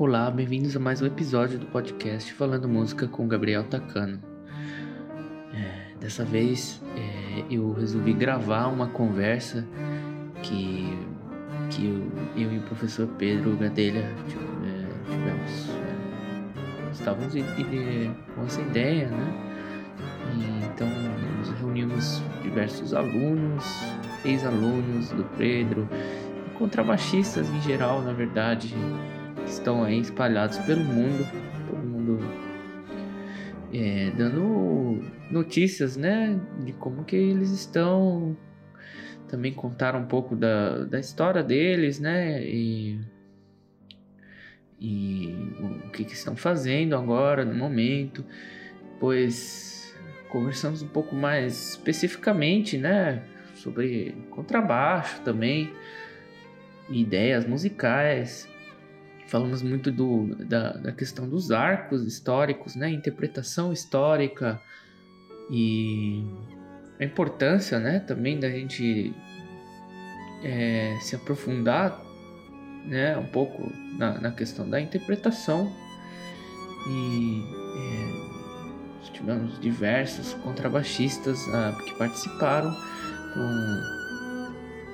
Olá, bem-vindos a mais um episódio do podcast Falando Música com Gabriel Tacano. É, dessa vez é, eu resolvi gravar uma conversa que, que eu, eu e o professor Pedro Gadelha é, tivemos. É, estávamos com essa ideia, né? E, então nos reunimos diversos alunos, ex-alunos do Pedro, contrabaixistas em geral, na verdade, que estão aí espalhados pelo mundo, todo mundo é, dando notícias, né, de como que eles estão. Também contaram um pouco da, da história deles, né, e, e o que, que estão fazendo agora, no momento, pois conversamos um pouco mais especificamente, né, sobre contrabaixo também, ideias musicais, falamos muito do, da, da questão dos arcos históricos, né? Interpretação histórica e a importância, né? Também da gente é, se aprofundar, né? Um pouco na, na questão da interpretação e é, tivemos diversos contrabaixistas ah, que participaram, então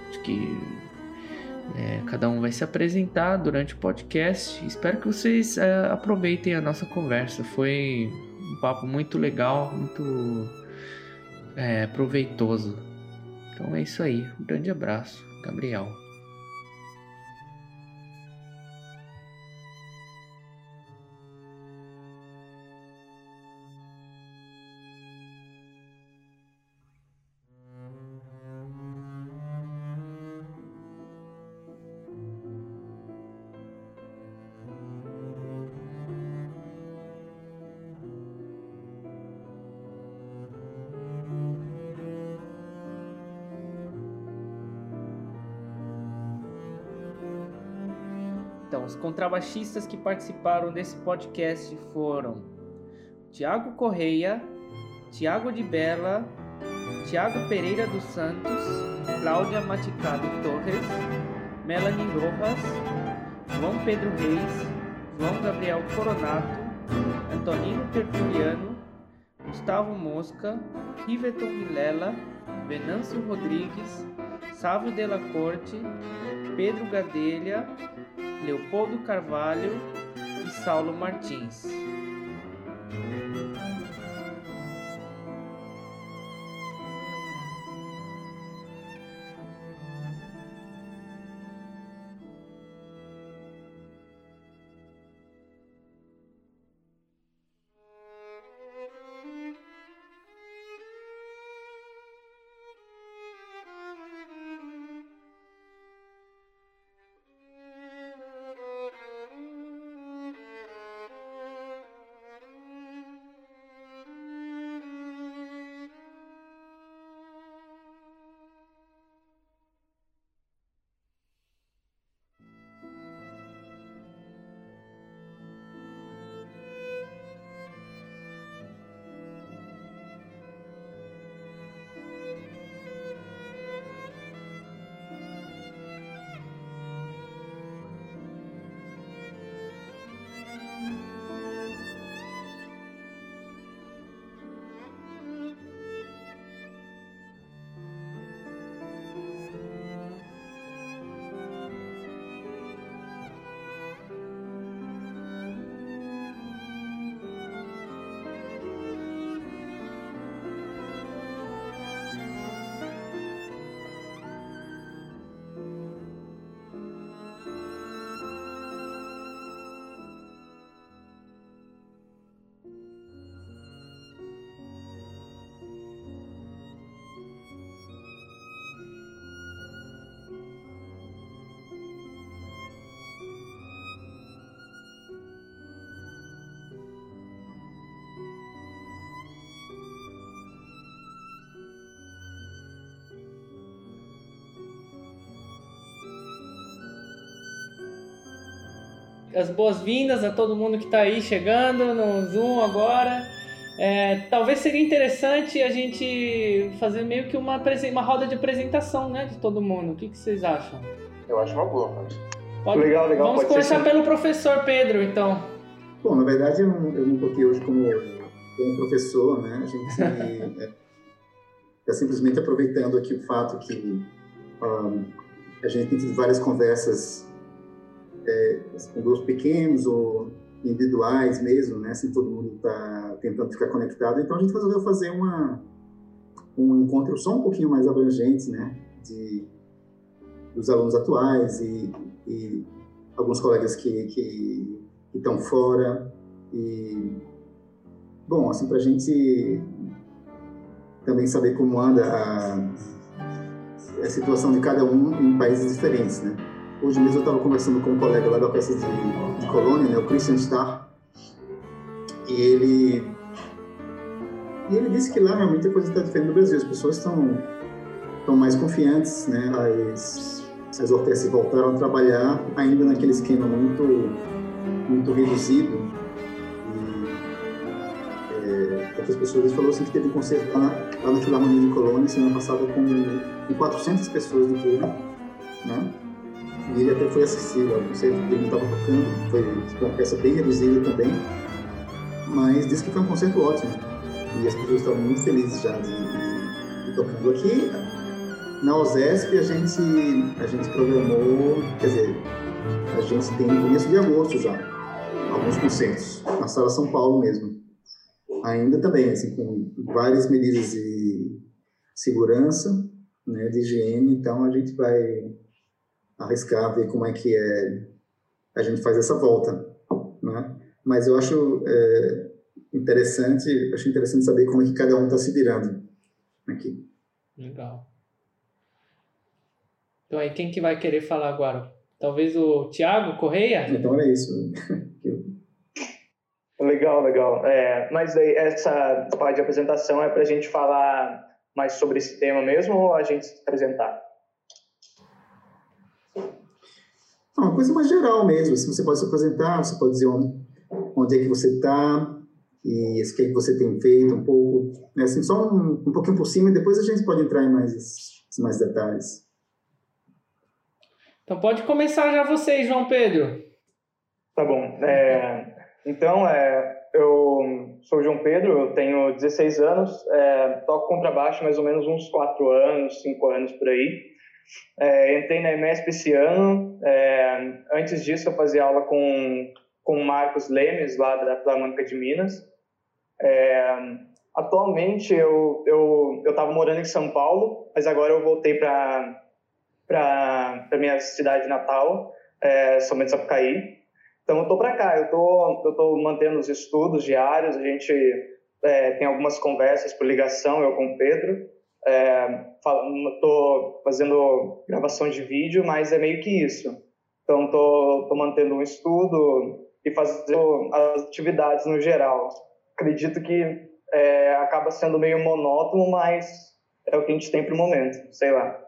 acho que é, cada um vai se apresentar durante o podcast. Espero que vocês é, aproveitem a nossa conversa. Foi um papo muito legal, muito é, proveitoso. Então é isso aí. Um grande abraço, Gabriel. Contrabaixistas que participaram desse podcast foram Tiago Correia, Tiago de Bela, Tiago Pereira dos Santos, Cláudia Maticado Torres, Melanie Rojas, João Pedro Reis, João Gabriel Coronato, Antonino Tertuliano, Gustavo Mosca, Riveton Vilela, Venâncio Rodrigues, Sávio Della Corte, Pedro Gadelha, Leopoldo Carvalho e Saulo Martins. As boas-vindas a todo mundo que está aí chegando no Zoom agora. É, talvez seria interessante a gente fazer meio que uma, uma roda de apresentação né, de todo mundo. O que, que vocês acham? Eu acho uma boa, mas... Pode... Legal, legal. Vamos Pode começar pelo professor Pedro, então. Bom, na verdade eu não, eu não coloquei hoje como, como professor, né? A gente está é, simplesmente aproveitando aqui o fato que um, a gente tem tido várias conversas com grupos pequenos ou individuais mesmo, né? Assim, todo mundo está tentando ficar conectado. Então a gente resolveu fazer uma um encontro só um pouquinho mais abrangente, né? De dos alunos atuais e, e alguns colegas que, que estão fora e bom assim para a gente também saber como anda a, a situação de cada um em países diferentes, né? Hoje mesmo eu estava conversando com um colega lá da Orquestra de, de Colônia, né, o Christian Starr, e ele e ele disse que lá realmente a coisa está diferente do Brasil. As pessoas estão estão mais confiantes, né? As, as orquestras voltaram a trabalhar ainda naquele esquema muito muito reduzido. E é, outras pessoas falou assim que teve um concerto lá, lá na Filarmonia de Colônia semana passada com, com 400 pessoas de público, né? E ele até foi assistir ao concerto que ele estava tocando, foi uma peça bem reduzida também, mas disse que foi um concerto ótimo. E as pessoas estavam muito felizes já de, de, de tocando aqui. Na OSESP a gente, a gente programou, quer dizer, a gente tem no começo de agosto já, alguns concertos, na Sala São Paulo mesmo. Ainda também, assim, com várias medidas de segurança, né, de higiene, então a gente vai arriscar, ver como é que é, a gente faz essa volta, né? Mas eu acho é, interessante, acho interessante saber como é que cada um está se virando aqui. Legal. Então aí quem que vai querer falar agora? Talvez o Tiago Correia? Então é isso. legal, legal. É, mas daí essa parte de apresentação é para a gente falar mais sobre esse tema mesmo ou a gente se apresentar? Uma coisa mais geral mesmo. Se você pode se apresentar, você pode dizer onde, onde é que você está, e o que você tem feito um pouco, né? assim, só um, um pouquinho por cima e depois a gente pode entrar em mais, mais detalhes. Então pode começar já vocês, João Pedro. Tá bom. É, então, é, eu sou o João Pedro, eu tenho 16 anos, é, toco contrabaixo mais ou menos uns 4 anos, 5 anos por aí. É, entrei na EMESP esse ano. É, antes disso, eu fazia aula com, com o Marcos Lemes, lá da Filarmônica de Minas. É, atualmente eu eu estava morando em São Paulo, mas agora eu voltei para para minha cidade natal, é, São Sapucaí. Então eu tô para cá, eu tô eu tô mantendo os estudos diários, a gente é, tem algumas conversas por ligação eu com o Pedro. Estou fazendo gravação de vídeo, mas é meio que isso. Então tô tô mantendo um estudo e fazendo as atividades no geral acredito que é, acaba sendo meio monótono, mas é o que a gente tem para o momento, sei lá.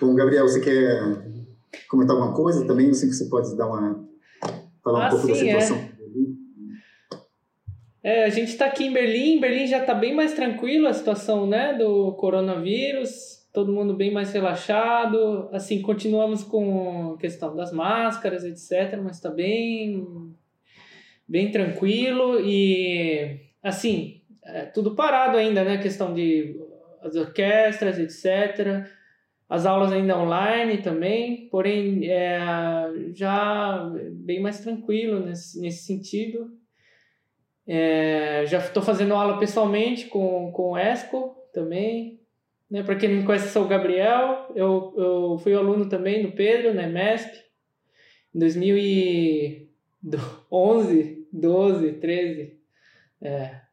Bom, Gabriel, você quer comentar alguma coisa também? Eu sei que você pode dar uma falar um ah, pouco sim, da situação. É. é a gente está aqui em Berlim. Berlim já está bem mais tranquilo a situação, né, do coronavírus todo mundo bem mais relaxado. Assim, continuamos com a questão das máscaras, etc., mas está bem, bem tranquilo e, assim, é tudo parado ainda, né? A questão de as orquestras, etc., as aulas ainda online também, porém é, já bem mais tranquilo nesse, nesse sentido. É, já estou fazendo aula pessoalmente com, com o ESCO também, né? Para quem não conhece, sou o Gabriel. Eu, eu fui aluno também do Pedro, na MESP, em 2011, 12, 13. É.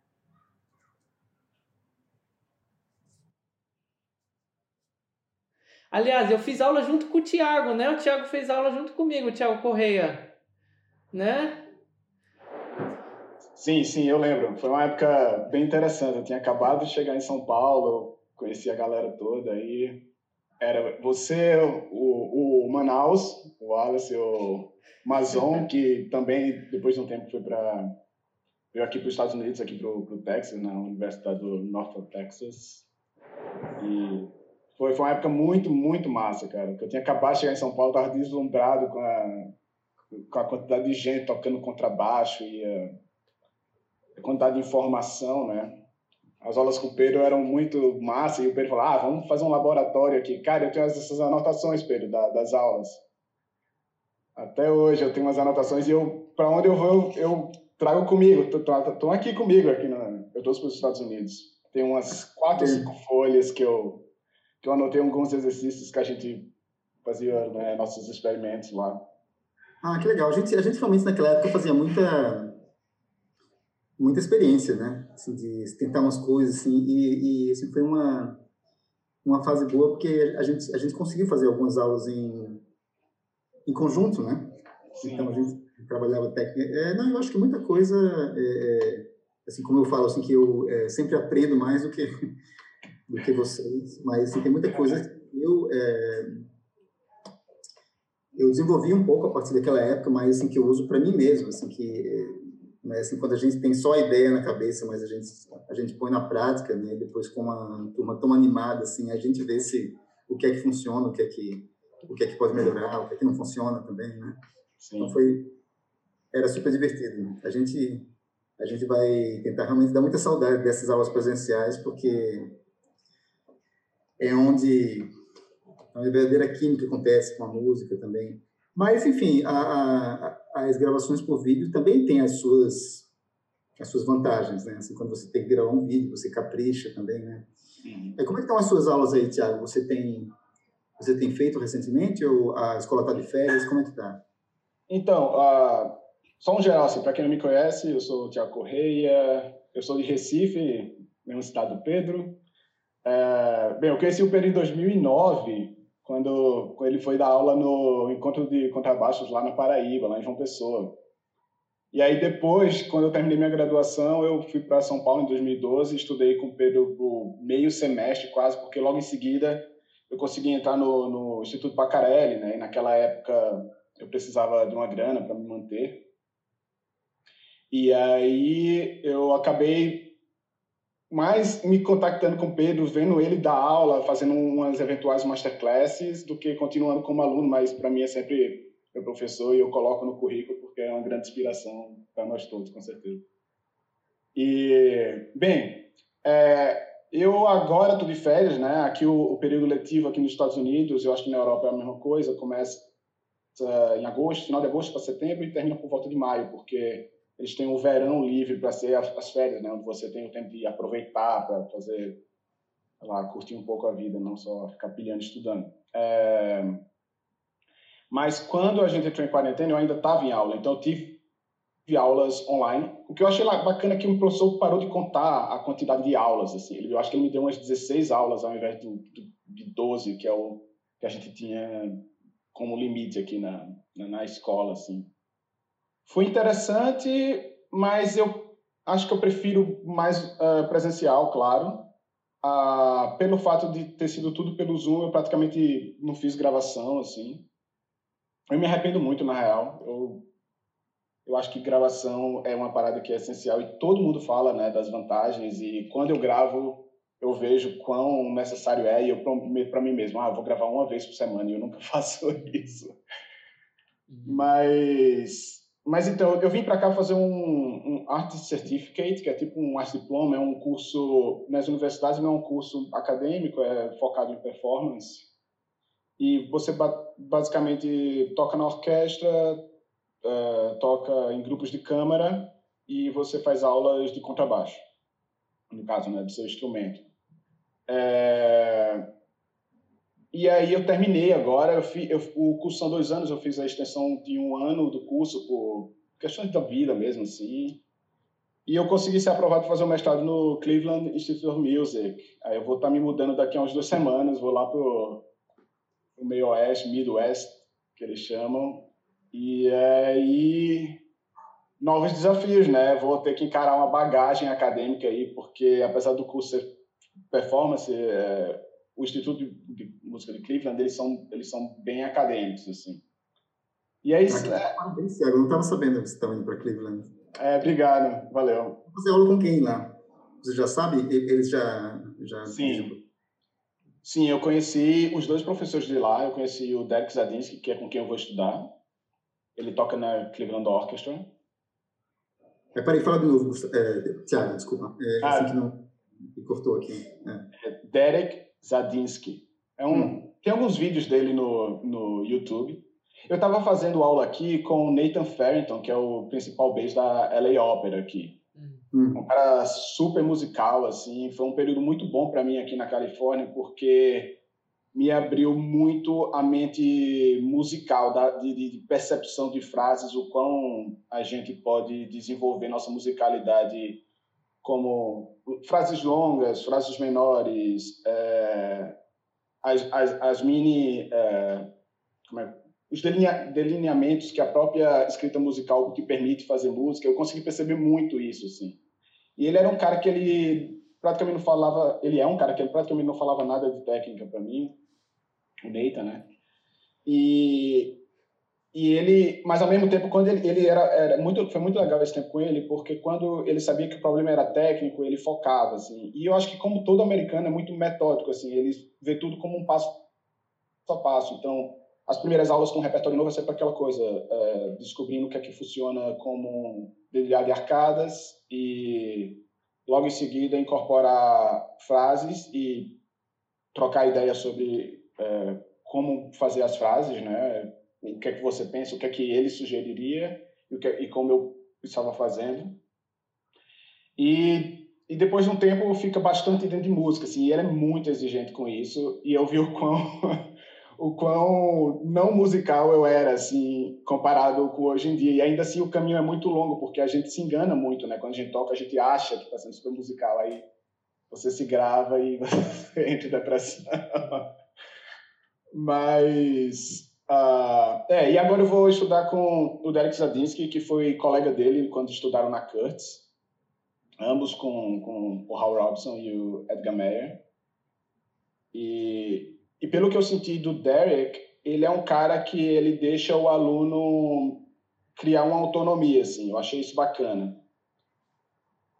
Aliás, eu fiz aula junto com o Thiago, né? O Thiago fez aula junto comigo, o Thiago Correia, né? Sim, sim, eu lembro. Foi uma época bem interessante. Eu tinha acabado de chegar em São Paulo, conheci a galera toda aí. Era você, o, o Manaus, o Wallace, o Mazon, que também, depois de um tempo, foi para veio aqui para os Estados Unidos, aqui para o Texas, na Universidade do North Texas. E Foi, foi uma época muito, muito massa, cara. Eu tinha acabado de chegar em São Paulo, estava deslumbrado com a, com a quantidade de gente tocando contrabaixo e a quantidade de informação, né? As aulas com o Pedro eram muito massa e o Pedro falou, ah, vamos fazer um laboratório aqui. Cara, eu tenho essas anotações, Pedro, da, das aulas. Até hoje eu tenho umas anotações e eu, para onde eu vou, eu, trago comigo. Estão aqui comigo, aqui na, eu trouxe para os Estados Unidos. Tem umas quatro, cinco folhas que eu, que eu anotei alguns exercícios que a gente fazia né, nossos experimentos lá. Ah, que legal. A gente, a gente realmente naquela época fazia muita muita experiência, né? Assim, de tentar umas coisas, assim, e, e assim, foi uma, uma fase boa porque a gente, a gente conseguiu fazer algumas aulas em, em conjunto, né? Sim. Então a gente trabalhava técnica. É, não, eu acho que muita coisa, é, é, assim como eu falo, assim que eu é, sempre aprendo mais do que do que vocês, mas assim, tem muita coisa que eu é, eu desenvolvi um pouco a partir daquela época, mas assim que eu uso para mim mesmo, assim que né? Assim, quando a gente tem só a ideia na cabeça, mas a gente a gente põe na prática, né? Depois com uma turma tão animada, assim, a gente vê se o que é que funciona, o que é que o que é que pode melhorar, o que é que não funciona também, né? Sim. Então foi era super divertido. A gente a gente vai tentar realmente dar muita saudade dessas aulas presenciais, porque é onde a verdadeira química acontece com a música também. Mas, enfim, a, a, as gravações por vídeo também têm as suas, as suas vantagens, né? Assim, quando você tem que gravar um vídeo, você capricha também, né? Uhum. como é que estão as suas aulas aí, Tiago? Você tem, você tem feito recentemente ou a escola está de férias? Como é que está? Então, uh, só um geral, assim, para quem não me conhece, eu sou o Tiago Correia, eu sou de Recife, mesmo cidade do Pedro. Uh, bem, eu conheci o Pedro em 2009, quando, ele foi dar aula no encontro de contrabaixos lá na Paraíba, lá em João Pessoa. E aí depois, quando eu terminei minha graduação, eu fui para São Paulo em 2012, estudei com o Pedro por meio semestre quase, porque logo em seguida eu consegui entrar no, no Instituto Pacarelli, né? E naquela época eu precisava de uma grana para me manter. E aí eu acabei mais me contactando com o Pedro, vendo ele dar aula, fazendo umas eventuais masterclasses, do que continuando como aluno, mas para mim é sempre meu professor e eu coloco no currículo porque é uma grande inspiração para nós todos, com certeza. E, bem, é, eu agora estou de férias, né? Aqui o, o, período letivo aqui nos Estados Unidos, eu acho que na Europa é a mesma coisa, começa em agosto, final de agosto para setembro e termina por volta de maio, porque eles têm o verão livre para ser as, férias, né? Onde você tem o tempo de aproveitar para fazer, lá, curtir um pouco a vida, não só ficar pilhando estudando. É... Mas quando a gente entrou em quarentena, eu ainda estava em aula, então eu tive aulas online. O que eu achei bacana é que o professor parou de contar a quantidade de aulas, assim. Eu acho que ele me deu umas 16 aulas ao invés do, do, de 12, que é o que a gente tinha como limite aqui na, na, na escola, assim. Foi interessante, mas eu acho que eu prefiro mais uh, presencial, claro. Uh, pelo fato de ter sido tudo pelo Zoom, eu praticamente não fiz gravação, assim. Eu me arrependo muito, na real. Eu, eu acho que gravação é uma parada que é essencial e todo mundo fala né, das vantagens. E quando eu gravo, eu vejo quão necessário é. E eu prometo para mim mesmo, ah, vou gravar uma vez por semana e eu nunca faço isso. Uhum. Mas mas então, eu vim para cá fazer um, um Artist Certificate, que é tipo um Art Diploma, é um curso nas universidades, não é um curso acadêmico, é focado em performance. E você basicamente toca na orquestra, uh, toca em grupos de câmara e você faz aulas de contrabaixo, no caso, né, do seu instrumento. É... E aí eu terminei agora, eu fiz, eu, o curso são dois anos, eu fiz a extensão de um ano do curso por questões da vida mesmo, assim. E eu consegui ser aprovado para fazer o um mestrado no Cleveland Institute of Music. Aí eu vou estar tá me mudando daqui a umas duas semanas, vou lá pro, pro meio oeste, Midwest, que eles chamam. E aí novos desafios, né? Vou ter que encarar uma bagagem acadêmica aí, porque apesar do curso ser performance, é, o Instituto de Música de Cleveland, eles são, eles são bem acadêmicos, assim. E aí... É... Parabéns, Thiago. Eu não estava sabendo que você estava indo para Cleveland. É, obrigado. Valeu. Você aula com quem lá? Você já sabe? Eles já... já Sim. Sim, eu conheci os dois professores de lá. Eu conheci o Derek Zadinsky, que é com quem eu vou estudar. Ele toca na Cleveland Orchestra. É, peraí, fala de novo, é, Tiago, desculpa. É, ah, assim que não me cortou aqui. É. é Derek Zadinsky. É um, hum. Tem alguns vídeos dele no, no YouTube. Eu estava fazendo aula aqui com o Nathan Farrington, que é o principal bass da LA Opera aqui. Hum. Um cara super musical, assim. Foi um período muito bom para mim aqui na Califórnia, porque me abriu muito a mente musical, da, de, de, percepção de frases, o quão a gente pode desenvolver nossa musicalidade como frases longas, frases menores, é, as, as, as, mini. É, é, os delineamentos que a própria escrita musical te permite fazer música, eu consegui perceber muito isso, assim. E ele era um cara que ele praticamente não falava, ele é um cara que ele praticamente não falava nada de técnica para mim, o Neita, né? E e ele, mas ao mesmo tempo quando ele, ele era, era, muito foi muito legal esse tempo com ele, porque quando ele sabia que o problema era técnico, ele focava assim. E eu acho que como todo americano é muito metódico assim, ele vê tudo como um passo a passo. Então, as primeiras aulas com repertório novo é sempre aquela coisa, é, descobrindo o que é que funciona como dedilhado de arcadas e logo em seguida incorporar frases e trocar ideias sobre é, como fazer as frases, né? O que é que você pensa, o que é que ele sugeriria e, o que, é, e como eu estava fazendo. E, e depois de um tempo fica bastante dentro de música, assim, e ele é muito exigente com isso e eu vi o quão o quão não musical eu era, assim, comparado com hoje em dia. E ainda assim o caminho é muito longo, porque a gente se engana muito, né? Quando a gente toca, a gente acha que está sendo super musical. Aí você se grava e você entra em depressão. Mas. Uh, é, e agora eu vou estudar com o Derek Zadinsky, que foi colega dele quando estudaram na Curtis, ambos com, com o Hal Robson e o Edgar Meyer. E, e pelo que eu senti do Derek, ele é um cara que ele deixa o aluno criar uma autonomia, assim. Eu achei isso bacana.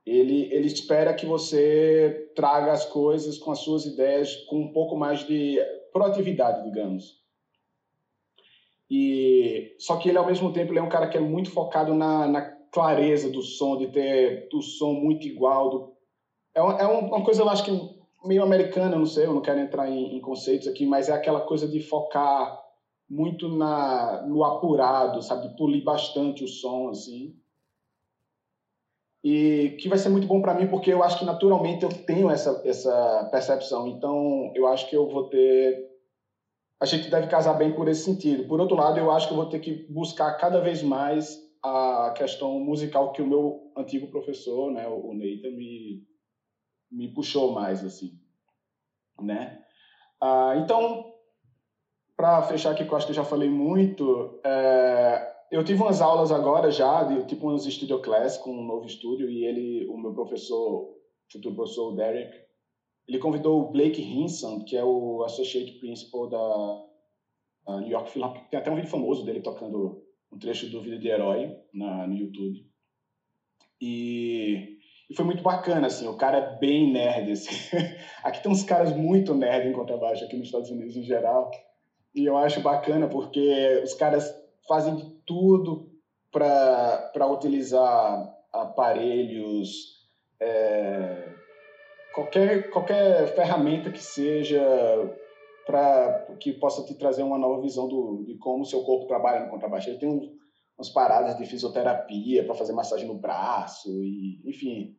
Ele, ele espera que você traga as coisas com as suas ideias com um pouco mais de proatividade, digamos. E só que ele ao mesmo tempo ele é um cara que é muito focado na, na clareza do som, de ter o som muito igual. Do... É, é uma coisa eu acho que meio americana, não sei, eu não quero entrar em, em, conceitos aqui, mas é aquela coisa de focar muito na no apurado, sabe, de polir bastante o som assim. E que vai ser muito bom para mim porque eu acho que naturalmente eu tenho essa essa percepção. Então, eu acho que eu vou ter a gente deve casar bem por esse sentido. Por outro lado, eu acho que eu vou ter que buscar cada vez mais a questão musical que o meu antigo professor, né, o Neita, me, me puxou mais, assim, né? Ah, então, para fechar aqui, que eu acho que eu já falei muito, é, eu tive umas aulas agora já, de, tipo umas studio class com um novo estúdio, e ele, o meu professor, futuro professor Derek, ele convidou o Blake Hinson, que é o Associate Principal da New York Philharmonic. Tem até um vídeo famoso dele tocando um trecho do Vida de Herói na, no YouTube. E, e, foi muito bacana, assim, o cara é bem nerd, assim. Aqui tem uns caras muito nerd em contrabaixo, aqui nos Estados Unidos em geral. E eu acho bacana porque os caras fazem de tudo para utilizar aparelhos, é, qualquer, qualquer ferramenta que seja para que possa te trazer uma nova visão do, de como o seu corpo trabalha no contrabaixo. Ele tem uns, umas paradas de fisioterapia para fazer massagem no braço, e, enfim,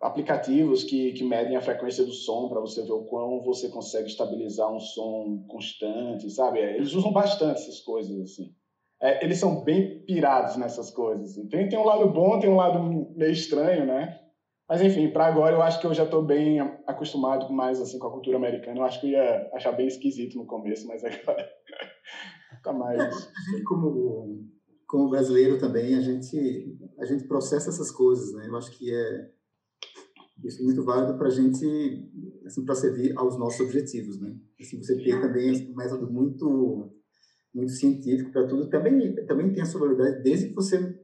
aplicativos que, que medem a frequência do som para você ver o quão você consegue estabilizar um som constante, sabe? Eles usam bastante essas coisas, assim. É, eles são bem pirados nessas coisas. Assim. Tem, tem um lado bom, tem um lado meio estranho, né? Mas enfim, para agora eu acho que eu já estou bem acostumado mais assim com a cultura americana. Eu acho que eu ia achar bem esquisito no começo, mas agora tá mais. a gente como como brasileiro também a gente a gente processa essas coisas, né? Eu acho que é isso é muito válido para a gente assim para servir aos nossos objetivos, né? Assim, você ter também um método muito muito científico para tudo também também tem a sua validade desde que você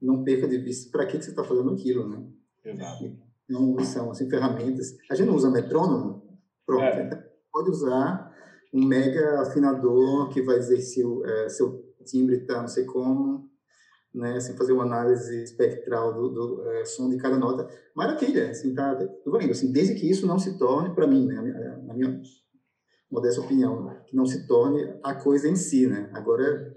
não perca de vista para que, que você está fazendo aquilo, né? Exato. Não são assim, ferramentas. A gente não usa metrônomo? Pronto. É. pode usar um mega afinador que vai dizer se o é, seu timbre está não sei como, né, sem fazer uma análise espectral do, do é, som de cada nota. Maravilha, assim, tá, tô falando, assim, desde que isso não se torne, para mim, né, na minha modesta opinião, que não se torne a coisa em si, né? Agora,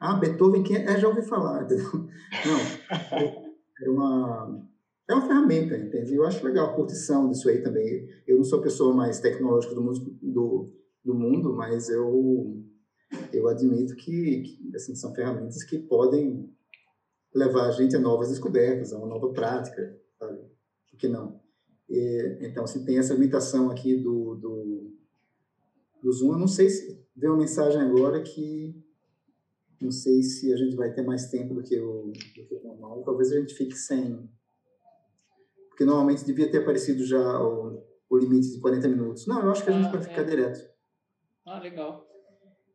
ah, Beethoven, quem é? já ouvi falar, entendeu? Não, é uma, é uma ferramenta, entende? Eu acho legal a curtição disso aí também. Eu não sou a pessoa mais tecnológica do mundo, do, do mundo mas eu, eu admito que, que assim, são ferramentas que podem levar a gente a novas descobertas, a uma nova prática, sabe? Por que não? E, então, assim, tem essa limitação aqui do, do, do Zoom. Eu não sei se veio uma mensagem agora que não sei se a gente vai ter mais tempo do que o, do que o normal. Talvez a gente fique sem. Porque normalmente devia ter aparecido já o, o limite de 40 minutos. Não, eu acho que a gente ah, vai ficar é. direto. Ah, legal.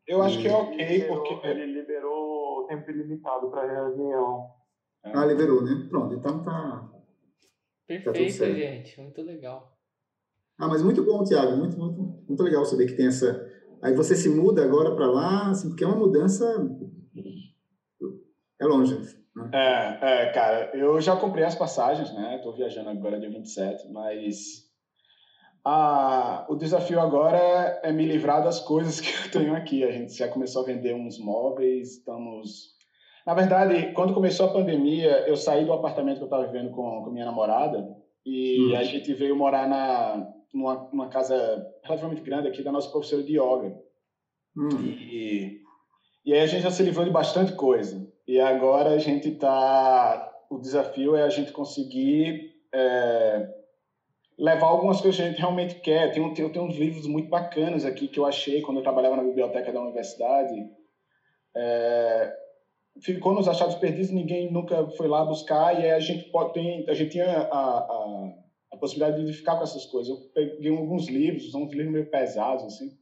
Eu acho que é ok, ele porque. Ele liberou o tempo ilimitado para a reunião. Ah, liberou, né? Pronto, então tá. Perfeito, tá gente. Muito legal. Ah, mas muito bom, Tiago. Muito, muito, muito legal saber que tem essa. Aí você se muda agora para lá, assim, porque é uma mudança. É longe. Né? É, é, cara, eu já comprei as passagens, né? Estou viajando agora dia 27, mas ah, o desafio agora é me livrar das coisas que eu tenho aqui. A gente já começou a vender uns móveis, estamos. Na verdade, quando começou a pandemia, eu saí do apartamento que eu estava vivendo com, com minha namorada e hum. a gente veio morar na, numa, numa casa relativamente grande aqui da nossa professora de yoga. Hum. E, e aí a gente já se livrou de bastante coisa. E agora a gente está. O desafio é a gente conseguir. É, levar algumas coisas que a gente realmente quer. Tem, tem, tem uns livros muito bacanas aqui que eu achei quando eu trabalhava na biblioteca da universidade. É, ficou nos achados perdidos, ninguém nunca foi lá buscar e a gente pode tem, a gente tinha a, a, a, possibilidade de ficar com essas coisas. Eu peguei alguns livros, uns livros meio pesados assim.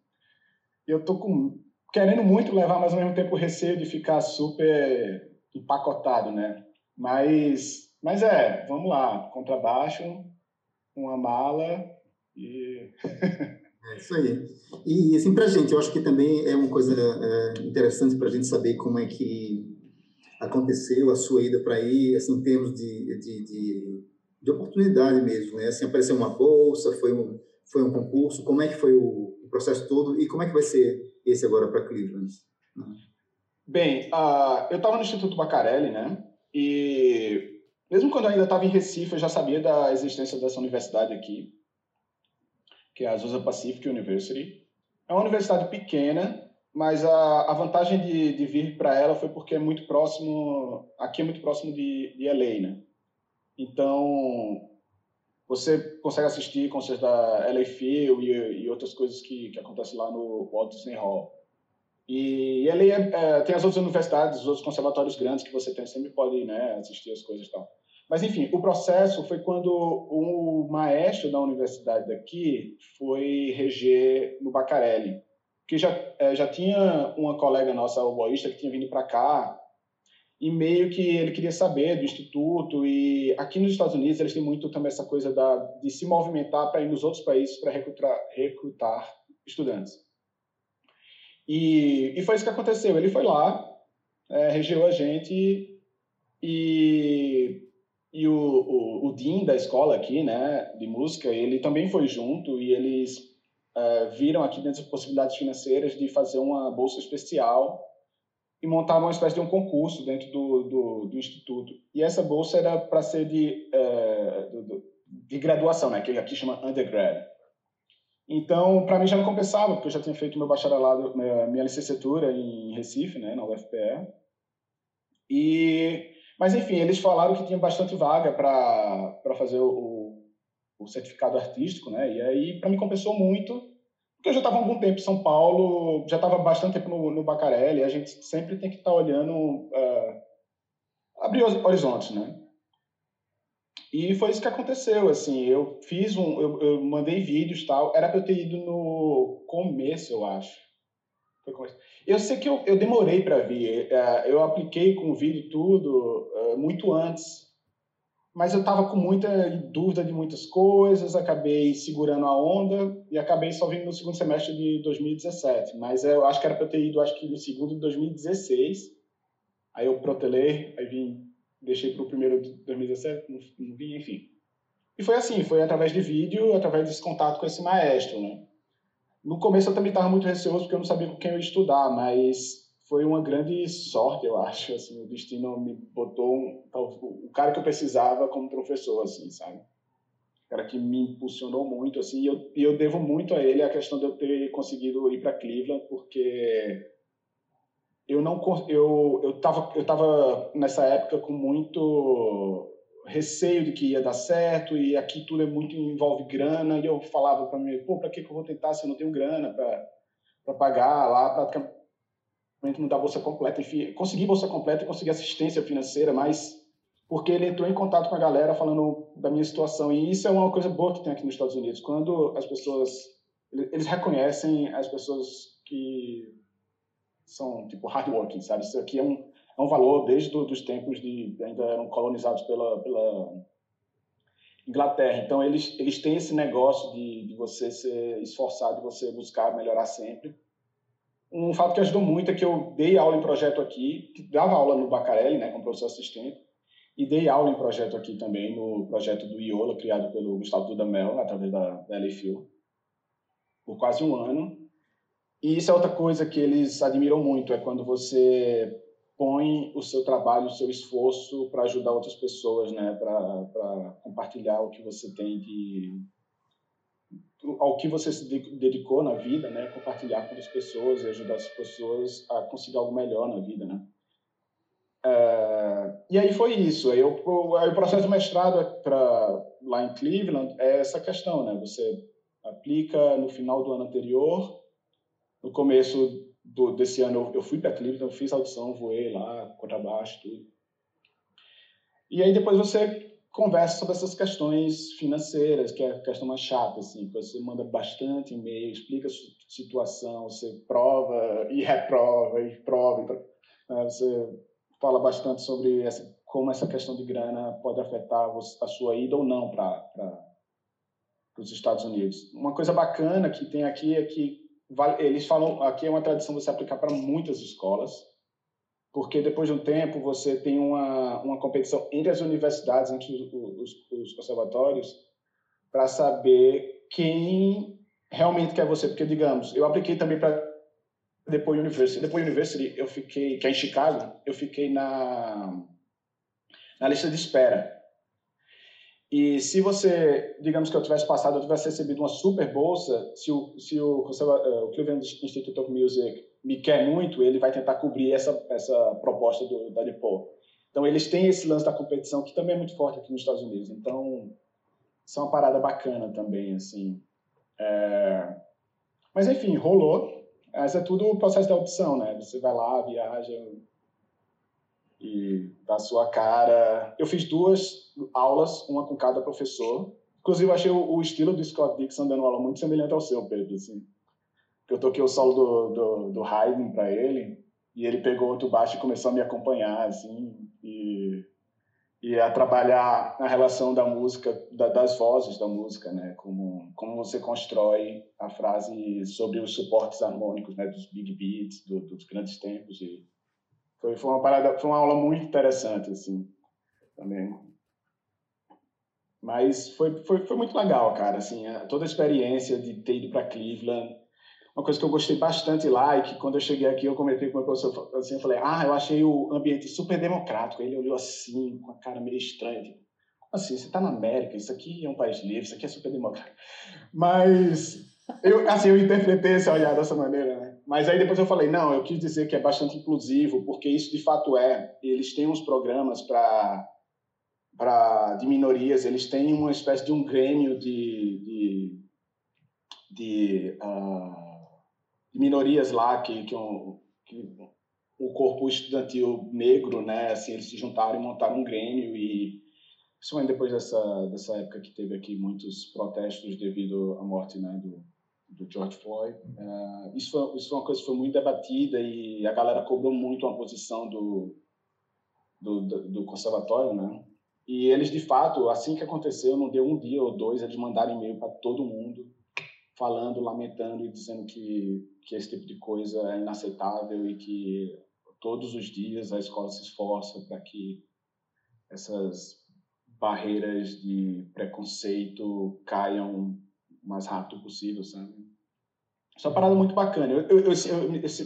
E eu tô com querendo muito levar, mas ao mesmo tempo receio de ficar super empacotado, né? Mas mas é, vamos lá, contrabaixo, uma mala e. é isso aí. E, assim, para a gente, eu acho que também é uma coisa é, interessante para a gente saber como é que aconteceu a sua ida para aí, assim, em termos de, de, de, de, oportunidade mesmo, né? Assim, apareceu uma bolsa, foi um, foi um concurso, como é que foi o, o processo todo e como é que vai ser esse agora para Cleveland? Bem, uh, eu estava no Instituto Bacarelli, né? E mesmo quando eu ainda estava em Recife, eu já sabia da existência dessa universidade aqui, que é a Azusa Pacific University. É uma universidade pequena, mas a, a vantagem de, de vir para ela foi porque é muito próximo, aqui é muito próximo de, de LA, né? Então, você consegue assistir concertos da LA Phil e, e, outras coisas que, que acontecem lá no Walt Disney Hall. E, e LA é, é, tem as outras universidades, os outros conservatórios grandes que você tem, sempre pode né, assistir as coisas e tal. Mas, enfim, o processo foi quando o maestro da universidade daqui foi reger no Bacarelli, que já, é, já tinha uma colega nossa, oboísta, que tinha vindo para cá, e meio que ele queria saber do instituto, e aqui nos Estados Unidos eles têm muito também essa coisa da, de se movimentar para ir nos outros países para recrutar, recrutar estudantes. E, e foi isso que aconteceu. Ele foi lá, é, regeu a gente e e o, o, o Dean da escola aqui, né, de música, ele também foi junto e eles uh, viram aqui dentro das possibilidades financeiras de fazer uma bolsa especial e montar uma espécie de um concurso dentro do, do, do instituto. E essa bolsa era para ser de, uh, de graduação, né, que aqui chama undergrad. Então, para mim já não compensava, porque eu já tinha feito meu bacharelado, minha, minha licenciatura em Recife, né, na UFPR. E mas, enfim, eles falaram que tinha bastante vaga para fazer o, o, certificado artístico, né? E aí, para mim, compensou muito, porque eu já estava há algum tempo em São Paulo, já estava bastante tempo no, no Bacarelli, a gente sempre tem que estar tá olhando, uh, abrir horizontes, né? E foi isso que aconteceu, assim, eu fiz um, eu, eu mandei vídeos tal, era para eu ter ido no começo, eu acho. Eu sei que eu, eu demorei para vir. É, eu apliquei com o vídeo tudo é, muito antes. Mas eu estava com muita dúvida de muitas coisas, acabei segurando a onda e acabei só vindo no segundo semestre de 2017. Mas eu acho que era para ter ido, acho que no segundo de 2016. Aí eu protelei, aí vim, deixei para o primeiro de 2017, não, não vi, enfim. E foi assim, foi através de vídeo, através desse contato com esse maestro, né? No começo eu também estava muito receoso porque eu não sabia com quem eu ia estudar, mas foi uma grande sorte, eu acho. Assim, o destino me botou um, o cara que eu precisava como professor, assim, sabe? O cara que me impulsionou muito, assim, e eu, eu devo muito a ele a questão de eu ter conseguido ir para Cleveland, porque eu não eu eu tava eu tava nessa época com muito receio de que ia dar certo e aqui tudo é muito envolve grana e eu falava para mim pô para que que eu vou tentar se eu não tenho grana para para pagar lá praticamente não dá bolsa completa. Enfim, consegui bolsa completa e consegui assistência financeira, mas porque ele entrou em contato com a galera falando da minha situação. E isso é uma coisa boa que tem aqui nos Estados Unidos. Quando as pessoas. Eles reconhecem as pessoas que são, tipo, hardworking, sabe? Isso aqui é um, é um valor desde do, os tempos de. ainda eram colonizados pela, pela Inglaterra. Então, eles, eles têm esse negócio de, de você ser esforçado, de você buscar melhorar sempre. Um fato que ajudou muito é que eu dei aula em projeto aqui, dava aula no Bacarelli, né, como professor assistente, e dei aula em projeto aqui também, no projeto do IOLA, criado pelo Gustavo Dudamel, através da, da LFU, por quase um ano. E isso é outra coisa que eles admiram muito, é quando você põe o seu trabalho, o seu esforço para ajudar outras pessoas, né, para compartilhar o que você tem de ao que você se dedicou na vida, né? Compartilhar com as pessoas e ajudar as pessoas a conseguir algo melhor na vida, né? É, e aí foi isso. Aí, eu, o processo de mestrado é para lá em Cleveland é essa questão, né? Você aplica no final do ano anterior, no começo do, desse ano eu, fui para Cleveland, fiz audição, voei lá, contrabaixo, tudo. E aí depois você conversa sobre essas questões financeiras, que é a questão mais chata, assim, você manda bastante e-mail, explica a situação, você prova e reprova e prova, né? você fala bastante sobre essa, como essa questão de grana pode afetar a sua ida ou não para os Estados Unidos. Uma coisa bacana que tem aqui é que eles falam, aqui é uma tradição você aplicar para muitas escolas, porque depois de um tempo você tem uma, uma competição entre as universidades, entre os, os, conservatórios, para saber quem realmente quer você. Porque, digamos, eu apliquei também para depois University. Depois University, eu fiquei, que é em Chicago, eu fiquei na, na lista de espera. E se você, digamos que eu tivesse passado, eu tivesse recebido uma super bolsa, se o, se o, eh, o Cleveland Institute of Music me quer muito, ele vai tentar cobrir essa, essa proposta do, da DePaul. Então, eles têm esse lance da competição, que também é muito forte aqui nos Estados Unidos. Então, isso é uma parada bacana também, assim. É... Mas, enfim, rolou. Mas é tudo o processo da opção, né? Você vai lá, viaja e dá sua cara. Eu fiz duas aulas, uma com cada professor. Inclusive, eu achei o estilo do Scott Dixon dando aula muito semelhante ao seu, Pedro, assim eu toquei o solo do, do, do Haydn para ele, e ele pegou outro baixo e começou a me acompanhar, assim, e, e a trabalhar a relação da música, da, das vozes da música, né, como, como você constrói a frase sobre os suportes harmônicos, né, dos big beats, do, dos grandes tempos, e foi, foi uma parada, foi uma aula muito interessante, assim, também. Mas foi, foi, foi muito legal, cara, assim, toda a experiência de ter ido para Cleveland, uma coisa que eu gostei bastante lá e que quando eu cheguei aqui eu comentei com o meu professor assim, eu falei, ah, eu achei o ambiente super democrático. Ele olhou assim, com a cara meio estranha, tipo, como assim, você está na América, isso aqui é um país livre, isso aqui é super democrático. Mas eu, assim, eu interpretei esse olhar dessa maneira, né? Mas aí depois eu falei, não, eu quis dizer que é bastante inclusivo, porque isso de fato é. Eles têm uns programas para para de minorias, eles têm uma espécie de um grêmio de, de, de uh, minorias lá que, que, um, que o corpo estudantil negro, né, assim, eles se juntaram e montaram um grêmio e principalmente depois dessa dessa época que teve aqui muitos protestos devido à morte, né, do, do George Floyd, uh, isso foi, isso foi uma coisa que foi muito debatida e a galera cobrou muito uma posição do do, do, do conservatório, né, E eles, de fato, assim que aconteceu, não deu um dia ou dois, eles mandaram e-mail para todo mundo, falando, lamentando e dizendo que, que esse tipo de coisa é inaceitável e que todos os dias a escola se esforça para que essas barreiras de preconceito caiam o mais rápido possível, sabe? Isso é uma parada muito bacana. Eu, eu, eu,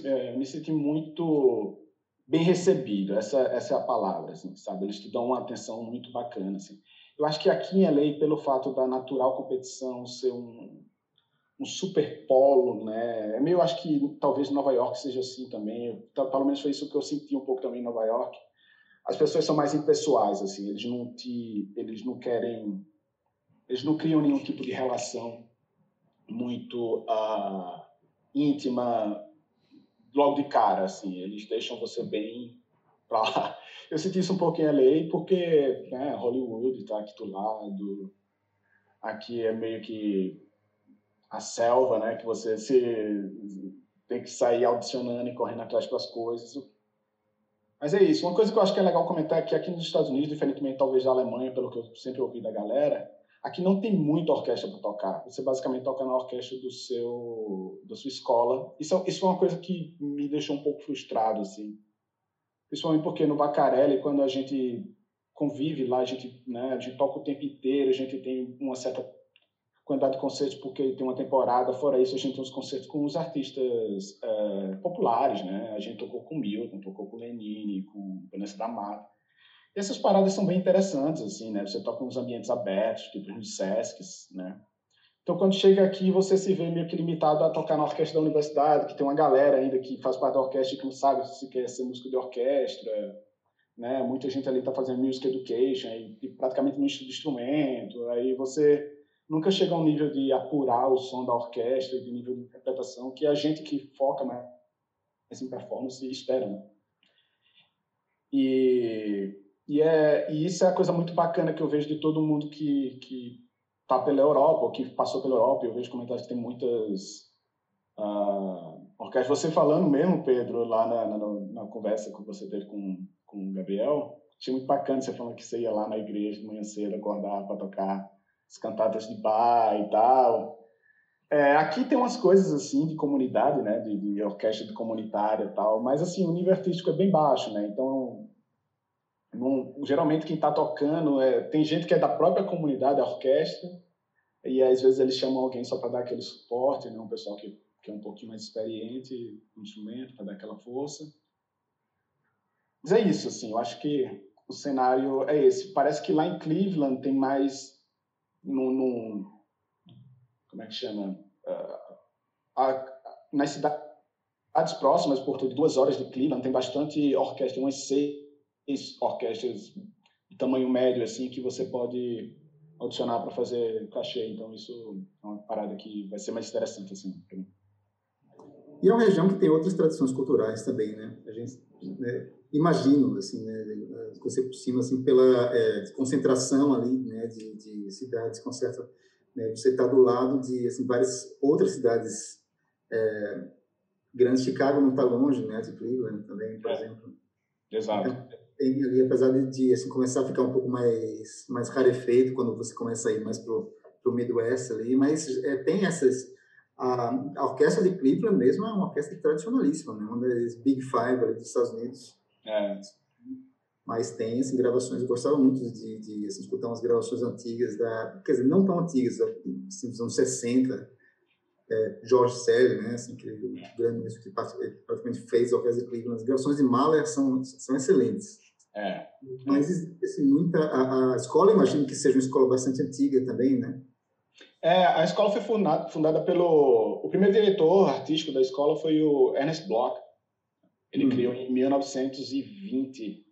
eu, me senti muito bem recebido, essa, essa é a palavra, assim, sabe? Eles te dão uma atenção muito bacana, assim. Eu acho que aqui em LA, pelo fato da natural competição ser um, um super polo, né? É meio, acho que talvez Nova York seja assim também. Pelo menos foi isso que eu senti um pouco também em Nova York. As pessoas são mais impessoais, assim. Eles não te, eles não querem, eles não criam nenhum tipo de relação muito uh, íntima logo de cara, assim. Eles deixam você bem pra lá. Eu senti isso um pouquinho em LA porque né, Hollywood está aqui do lado. Aqui é meio que a selva, né? Que você se tem que sair audicionando e correndo atrás das coisas. Mas é isso. Uma coisa que eu acho que é legal comentar é que aqui nos Estados Unidos, diferentemente talvez da Alemanha, pelo que eu sempre ouvi da galera, Aqui não tem muita orquestra para tocar. Você basicamente toca na orquestra do seu, da sua escola. Isso, isso é uma coisa que me deixou um pouco frustrado, assim. Principalmente porque no Vacarelli, quando a gente convive lá, a gente, né, a gente toca o tempo inteiro, a gente tem uma certa quantidade de concertos porque tem uma temporada. Fora isso, a gente tem os concertos com os artistas é, populares, né? A gente tocou com Milton, tocou com Lenine, com Vanessa da Mata. E essas paradas são bem interessantes, assim, né? Você toca nos ambientes abertos, tipo nos SESCs, né? Então, quando chega aqui, você se vê meio que limitado a tocar na orquestra da universidade, que tem uma galera ainda que faz parte da orquestra e que não sabe se quer ser músico de orquestra, né? Muita gente ali está fazendo music education e praticamente não estuda instrumento. Aí você nunca chega ao nível de apurar o som da orquestra, de nível de interpretação, que a gente que foca mais em performance espera, né? E e, é, e isso é a coisa muito bacana que eu vejo de todo mundo que, que tá pela Europa, ou que passou pela Europa. Eu vejo comentários que tem muitas uh, orquestras. Você falando mesmo, Pedro, lá na, na, na, conversa que você teve com, com o Gabriel, achei muito bacana você falando que você ia lá na igreja de manhã cedo acordar para tocar as cantatas de bar e tal. É, aqui tem umas coisas assim de comunidade, né, de, de orquestra de comunitária e tal, mas assim o nível artístico é bem baixo, né? Então geralmente quem está tocando é, tem gente que é da própria comunidade, da orquestra, e às vezes eles chamam alguém só para dar aquele suporte, né? um pessoal que, que é um pouquinho mais experiente no instrumento, para dar aquela força. Mas é isso, assim, eu acho que o cenário é esse. Parece que lá em Cleveland tem mais no, como é que chama? Uh, a, nas cidades próximas, por duas horas de Cleveland, tem bastante orquestra, umas seis orquestras de tamanho médio assim que você pode adicionar para fazer cachê. Então isso é uma parada que vai ser mais interessante assim. E é uma região que tem outras tradições culturais também, né? A gente né, imagino assim, né, você por cima assim pela é, concentração ali, né, de, de cidades com certa, né, você está do lado de assim, várias outras cidades é, grandes. Chicago não está longe, né, de Cleveland também, por é. exemplo. Exato. Então, tem ali, apesar de assim, começar a ficar um pouco mais, mais rarefeito quando você começa a ir mais pro, pro Midwest ali, mas é, tem essas... A, a, orquestra de Cleveland mesmo é uma orquestra tradicionalíssima, né? Uma das Big Five ali dos Estados Unidos. É. Mas tem, assim, gravações, eu gostava muito de, de assim, escutar umas gravações antigas, da, quer dizer, não tão antigas, assim, dos anos 60, é, George Sérgio, né, assim, que o grande músico que praticamente fez a orquestra de Cleveland. As gravações de Mahler são, são excelentes. É. Mas existe assim, muita. A, a, escola, imagino que seja uma escola bastante antiga também, né? É, a escola foi fundada, fundada pelo. O primeiro diretor artístico da escola foi o Ernest Bloch. Ele hum. criou em 1920.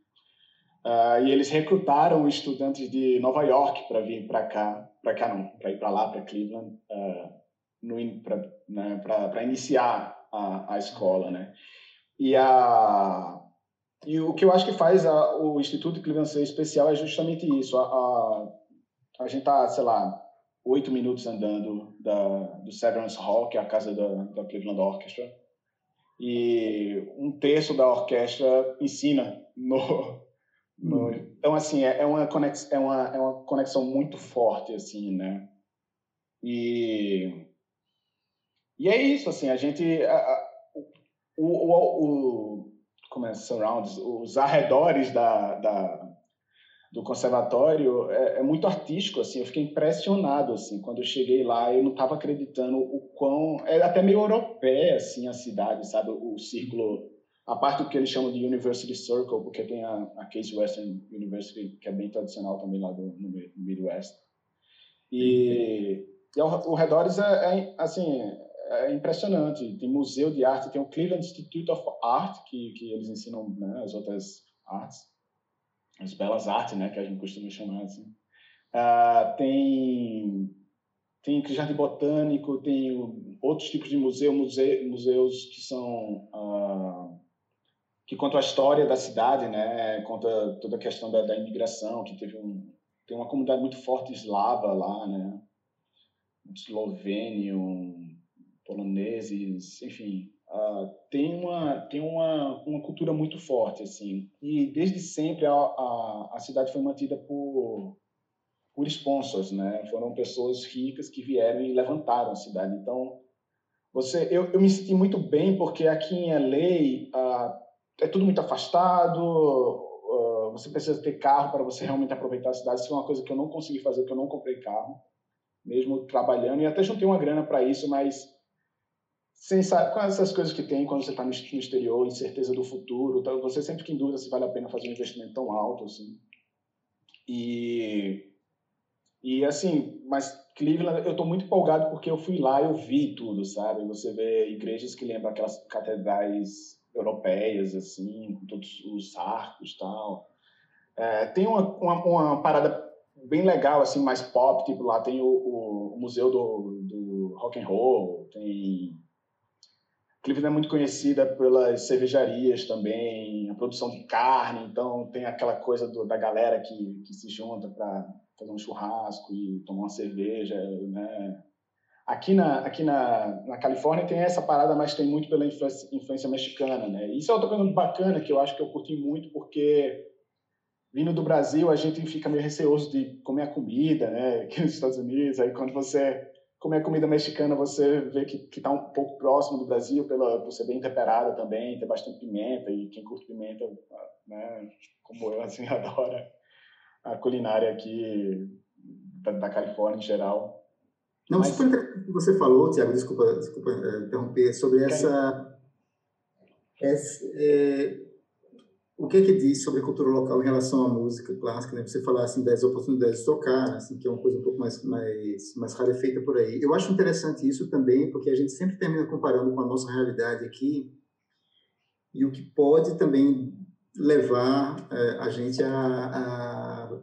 Uh, ah, e eles recrutaram estudantes de Nova York para vir para cá, para cá não, para ir para lá, para Cleveland, uh, para né, iniciar a, a escola, né? E a e o que eu acho que faz a, o Instituto Cleveland ser especial é justamente isso. A, a, a gente está, sei lá, oito minutos andando da, do Severance Hall, que é a casa da, da Cleveland Orchestra, e um terço da orquestra ensina no, Hum. Então, assim, é, é, uma conexão, é, uma, é uma conexão muito forte, assim, né? E, e é isso, assim, a gente... A, a, o, o, o, como é, surrounds, os arredores da, da, do conservatório é, é, muito artístico, assim, eu fiquei impressionado, assim, quando eu cheguei lá, eu não estava acreditando o quão... É até meio europeia, assim, a cidade, sabe? O, o círculo a parte do que eles chamam de University Circle, porque tem a, a Case Western University, que é bem tradicional também lá do, no Midwest. E, e ao, ao redores é, é, assim, é impressionante. Tem museu de arte, tem o Cleveland Institute of Art, que, que eles ensinam né, as outras artes, as belas artes, né, que a gente costuma chamar assim. Uh, tem tem jardim botânico, tem outros tipos de museu, museu museus que são uh, que conta a história da cidade, né? Conta toda a questão da, da imigração, que teve um tem uma comunidade muito forte eslava lá, né? Eslovênio, poloneses, enfim, uh, tem uma tem uma, uma cultura muito forte assim. E desde sempre a, a, a cidade foi mantida por por sponsors, né? Foram pessoas ricas que vieram e levantaram a cidade. Então, você, eu, eu me senti muito bem porque aqui em LA uh, é tudo muito afastado, uh, você precisa ter carro para você realmente aproveitar a cidade. Isso é uma coisa que eu não consegui fazer, porque eu não comprei carro, mesmo trabalhando, e até juntei uma grana para isso, mas sem com essas coisas que tem quando você está no exterior, incerteza do futuro, então você sempre fica em dúvida se vale a pena fazer um investimento tão alto assim. E e assim, mas Cleveland, eu estou muito empolgado porque eu fui lá, eu vi tudo, sabe? Você vê igrejas que lembram aquelas catedrais europeias, assim, com todos os arcos tal. É, tem uma, uma, uma, parada bem legal, assim, mais pop, tipo, lá tem o, o Museu do, do Rock and Roll, tem... Cleveland é muito conhecida pelas cervejarias também, a produção de carne, então tem aquela coisa do, da galera que, que se junta para fazer um churrasco e tomar uma cerveja, né? Aqui na, aqui na, na Califórnia tem essa parada, mas tem muito pela influência, influência mexicana, né? Isso é outra coisa bacana que eu acho que eu curti muito, porque vindo do Brasil a gente fica meio receoso de comer a comida, né? Aqui nos Estados Unidos, aí quando você come a comida mexicana, você vê que está um pouco próximo do Brasil, pela por ser bem temperada também, ter bastante pimenta e quem curte pimenta, né? Como eu assim adora a culinária aqui da, da Califórnia em geral. Não, Mas... super interessante que você falou, Tiago, desculpa, desculpa é, interromper, sobre essa. essa é, o que é que diz sobre cultura local em relação à música clássica? Né? Você falar assim, das oportunidades de tocar, assim, que é uma coisa um pouco mais, mais, mais rarefeita por aí. Eu acho interessante isso também, porque a gente sempre termina comparando com a nossa realidade aqui e o que pode também levar é, a gente a, a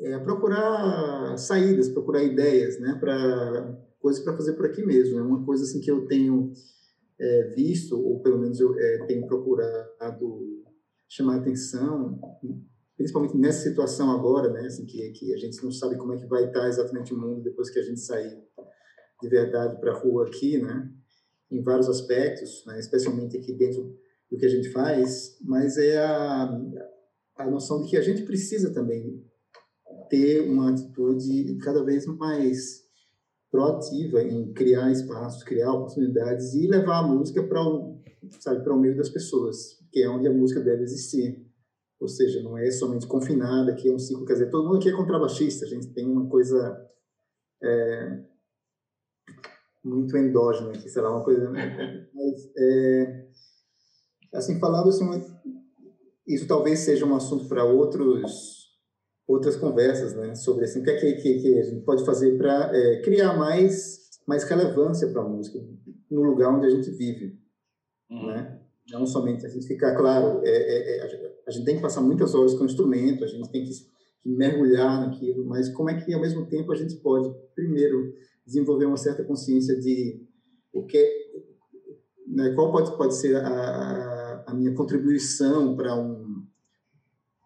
é, procurar saídas, procurar ideias, né, para coisas para fazer por aqui mesmo. É uma coisa assim que eu tenho é, visto, ou pelo menos eu é, tenho procurado chamar atenção, principalmente nessa situação agora, né, assim, que, que a gente não sabe como é que vai estar exatamente o mundo depois que a gente sair de verdade para a rua aqui, né, em vários aspectos, né, especialmente aqui dentro do que a gente faz, mas é a, a noção de que a gente precisa também ter uma atitude cada vez mais proativa em criar espaços, criar oportunidades e levar a música para o, sabe, para o meio das pessoas, que é onde a música deve existir. Ou seja, não é somente confinada, que é um ciclo, quer dizer, todo mundo aqui é contrabaixista, a gente tem uma coisa é, muito endógena aqui, sei lá, uma coisa... Mas, é, assim, falando assim, isso talvez seja um assunto para outros outras conversas, né, sobre assim, o que é que, que a gente pode fazer para é, criar mais mais relevância para a música no lugar onde a gente vive, uhum. né? Não somente a gente ficar claro, é, é, é a gente tem que passar muitas horas com o instrumento, a gente tem que, que mergulhar naquilo, mas como é que ao mesmo tempo a gente pode primeiro desenvolver uma certa consciência de o que né, qual pode pode ser a, a minha contribuição para um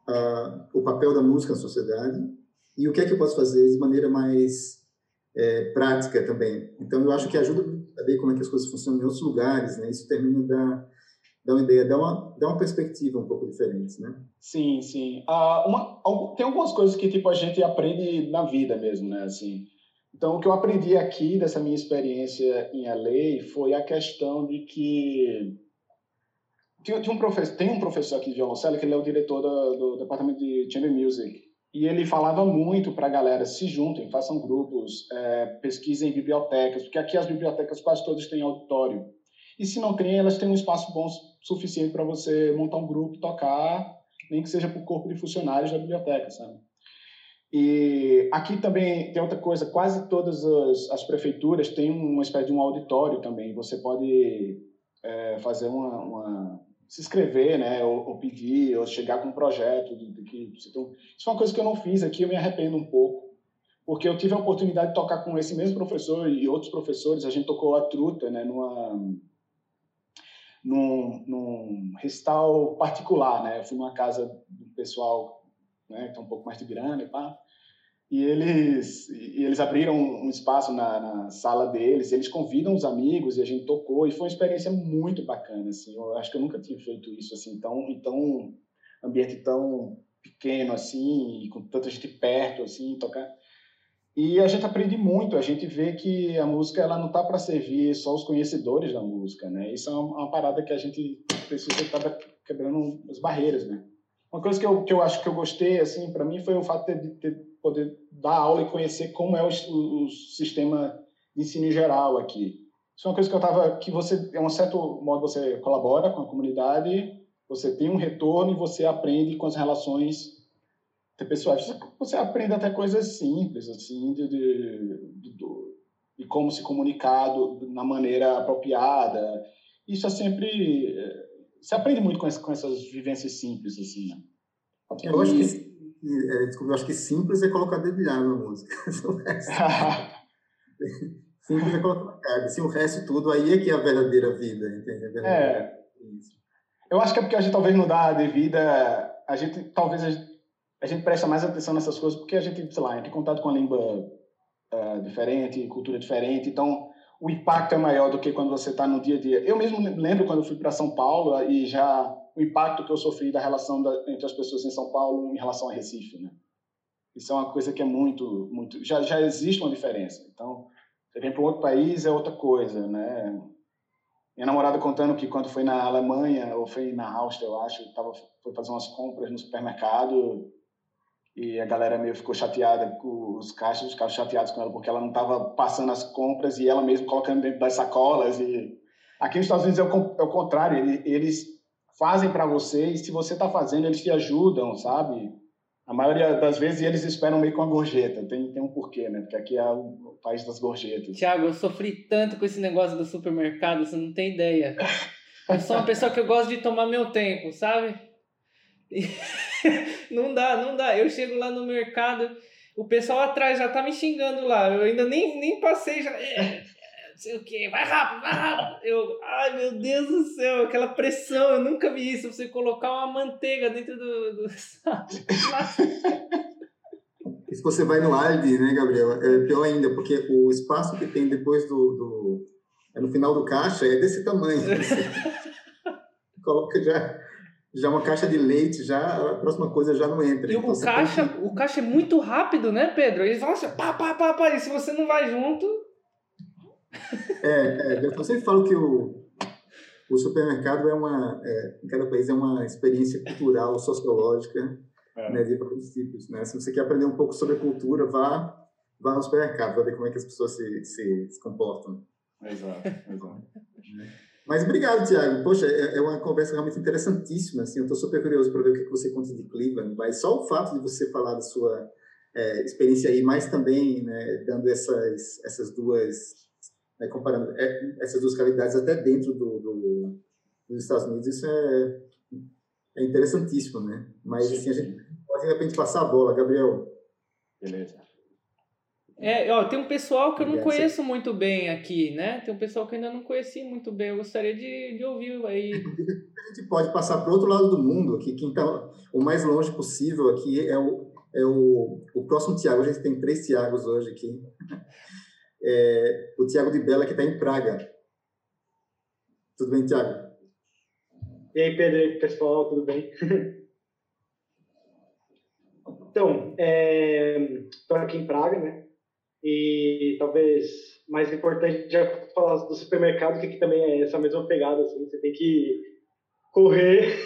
uh, o papel da música na sociedade e o que é que eu posso fazer de maneira mais é, prática também. Então, eu acho que ajuda a ver como é que as coisas funcionam em outros lugares, né? Isso termina da, uma ideia, dá uma, dá uma perspectiva um pouco diferente, né? Sim, sim. Ah, uma, tem algumas coisas que tipo a gente aprende na vida mesmo, né? Assim, então o que eu aprendi aqui dessa minha experiência em LA foi a questão de que tinha, tinha um professor, tem um professor aqui de violoncelo que ele é o diretor do, do departamento de chamber music e ele falava muito para a galera se juntem, façam grupos, é, pesquisem bibliotecas, porque aqui as bibliotecas quase todas têm auditório. E se não tem, elas têm um espaço bom suficiente para você montar um grupo, tocar, nem que seja para o corpo de funcionários da biblioteca, sabe? E aqui também tem outra coisa, quase todas as, as prefeituras têm uma espécie de um auditório também. Você pode é, fazer uma, uma, se inscrever, né, ou, ou, pedir, ou chegar com um projeto de, de que você tem... Isso é uma coisa que eu não fiz aqui, eu me arrependo um pouco, porque eu tive a oportunidade de tocar com esse mesmo professor e outros professores. A gente tocou a truta, né, numa num, num recital particular, né? Eu fui numa casa do pessoal, né, que tem um pouco mais de grana e pá. E eles, e eles abriram um espaço na, na, sala deles, eles convidam os amigos e a gente tocou e foi uma experiência muito bacana, assim. Eu acho que eu nunca tinha feito isso assim, tão, tão ambiente tão pequeno assim, com tanta gente perto assim, tocar. E a gente aprende muito, a gente vê que a música ela não está para servir só os conhecedores da música, né? Isso é uma, uma parada que a gente precisa estar quebrando as barreiras, né? Uma coisa que eu, que eu acho que eu gostei, assim, para mim foi o fato de, de poder dar aula e conhecer como é o, o, o, sistema de ensino geral aqui. Isso é uma coisa que eu tava, que você, é um certo modo, você colabora com a comunidade, você tem um retorno e você aprende com as relações pessoais. Você aprende até coisas simples, assim, de, de, de, de como se comunicar do, na maneira apropriada. Isso é sempre... Você aprende muito com, essa, com essas vivências simples, assim, né? Eu acho que, é, desculpa, eu acho que simples é colocar dedilhado na música. simples é colocar carga. Assim, o resto tudo aí é que é a verdadeira vida, entende? A verdadeira é. Eu acho que é porque a gente talvez não dá devida... A gente talvez a gente, a gente presta mais atenção nessas coisas porque a gente, sei lá, entra em contato com a língua uh, diferente, cultura diferente, então o impacto é maior do que quando você está no dia a dia. Eu mesmo lembro quando eu fui para São Paulo e já o impacto que eu sofri da relação da, entre as pessoas em São Paulo em relação a Recife, né? Isso é uma coisa que é muito, muito, já já existe uma diferença. Então, você vem para outro país é outra coisa, né? Minha namorada contando que quando foi na Alemanha ou foi na Áustria, eu acho, tava foi fazer umas compras no supermercado e a galera meio ficou chateada com os caixas, ficaram chateados com ela porque ela não estava passando as compras e ela mesmo colocando dentro das sacolas e aqui nos Estados Unidos é o, é o contrário, eles fazem para você e se você está fazendo eles te ajudam, sabe? A maioria das vezes eles esperam meio com a gorjeta, tem, tem um porquê, né? Porque aqui é o país das gorjetas. Tiago, eu sofri tanto com esse negócio do supermercado, você não tem ideia. Eu sou uma pessoa que eu gosto de tomar meu tempo, sabe? não dá, não dá. Eu chego lá no mercado, o pessoal atrás já tá me xingando lá. Eu ainda nem, nem passei, já. É, é, não sei o que, vai rápido, vai rápido. Eu, ai meu Deus do céu, aquela pressão, eu nunca vi isso. Você colocar uma manteiga dentro do. do se você vai no Aldi, né, Gabriel, é pior ainda, porque o espaço que tem depois do. do é no final do caixa é desse tamanho. coloca já já uma caixa de leite, já a próxima coisa já não entra. E então, o caixa, que... o caixa é muito rápido, né, Pedro? Eles falam assim, pá, pá, pá, pá, e se você não vai junto... É, é eu sempre falo que o, o supermercado é uma, é, em cada país é uma experiência cultural, sociológica, é. né, de tipos, né? Se você quer aprender um pouco sobre a cultura, vá, vá no supermercado, vá ver como é que as pessoas se, se, se comportam. Exato, exato. Mas obrigado, Tiago. Poxa, é, é uma conversa realmente interessantíssima. Assim, eu estou super curioso para ver o que você conta de Cleveland. Mas só o fato de você falar da sua é, experiência aí, mas também né, dando essas, essas duas, né, comparando é, essas duas qualidades até dentro do, do, dos Estados Unidos, isso é, é interessantíssimo, né? Mas assim, a gente pode de repente passar a bola, Gabriel. Beleza. É, ó, tem um pessoal que eu não conheço muito bem aqui, né? Tem um pessoal que eu ainda não conheci muito bem. Eu gostaria de, de ouvir aí. A gente pode passar para o outro lado do mundo aqui. Quem está o mais longe possível aqui é o, é o, o próximo Tiago. A gente tem três Tiagos hoje aqui. É, o Tiago de Bela, que está em Praga. Tudo bem, Tiago? E aí, Pedro, pessoal, tudo bem? então, estou é, aqui em Praga, né? E talvez mais importante já falar do supermercado, que também é essa mesma pegada, assim, você tem que correr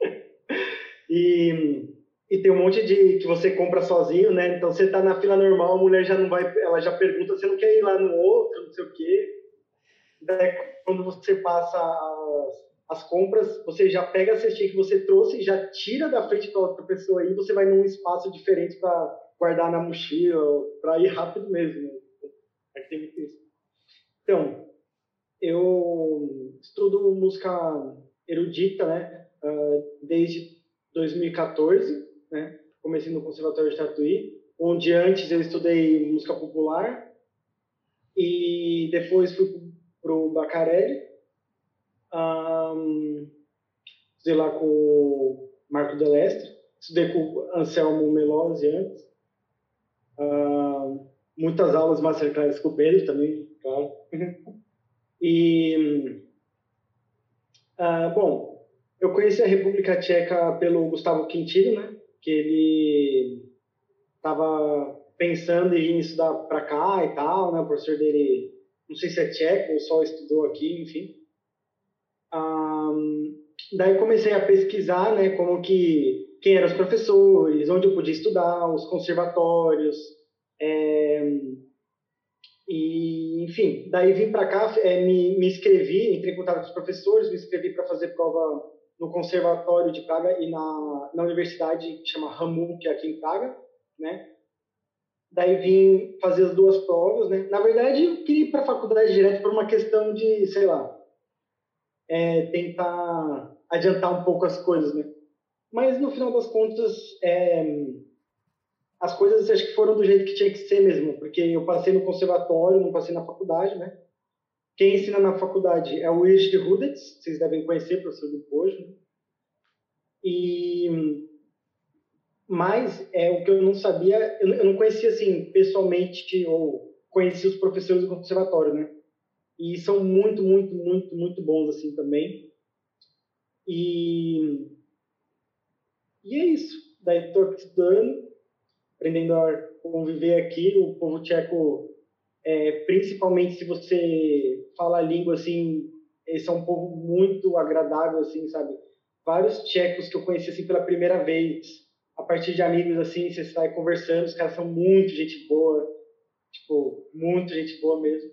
e, e tem um monte de que você compra sozinho, né? Então você tá na fila normal, a mulher já não vai, ela já pergunta, você não quer ir lá no outro, não sei o quê. Daí, quando você passa as, as compras, você já pega a cestinha que você trouxe, já tira da frente da outra pessoa aí, você vai num espaço diferente para guardar na mochila, para ir rápido mesmo. Tem muito isso. Então, eu estudo música erudita, né? Uh, desde 2014, né? Comecei no Conservatório de Tatuí, onde antes eu estudei música popular e depois fui para o Bacarelli. Um, estudei lá com o Marco Delestre, estudei com o Anselmo Melose antes. Uh, muitas aulas masterclass com o Pedro também, claro. e, uh, bom, eu conheci a República Tcheca pelo Gustavo Quintino, né? Que ele estava pensando em estudar para cá e tal, né? O professor dele, não sei se é tcheco ou só estudou aqui, enfim. Um, daí comecei a pesquisar, né? Como que quem eram os professores, onde eu podia estudar, os conservatórios, é, e enfim, daí vim para cá, é, me, me inscrevi, entrei em contato com os professores, me inscrevi para fazer prova no Conservatório de Praga e na, na universidade que chama Ramu, que é aqui em Praga, né? Daí vim fazer as duas provas, né? Na verdade, eu queria ir para a faculdade direto por uma questão de, sei lá, é, tentar adiantar um pouco as coisas, né? Mas no final das contas, é, as coisas acho que foram do jeito que tinha que ser mesmo, porque eu passei no conservatório, não passei na faculdade, né? Quem ensina na faculdade é o de Rudetz, vocês devem conhecer, professor do Pojo. Né? E mas é o que eu não sabia, eu não conhecia assim pessoalmente ou conhecia os professores do conservatório, né? E são muito, muito, muito, muito bons assim também. E e é isso. Daí estudando, aprendendo a conviver aqui. O povo tcheco é, principalmente se você fala a língua assim, eles são um povo muito agradável, assim, sabe? Vários tchecos que eu conheci assim pela primeira vez, a partir de amigos assim, você sai conversando, os caras são muito gente boa, tipo, muito gente boa mesmo.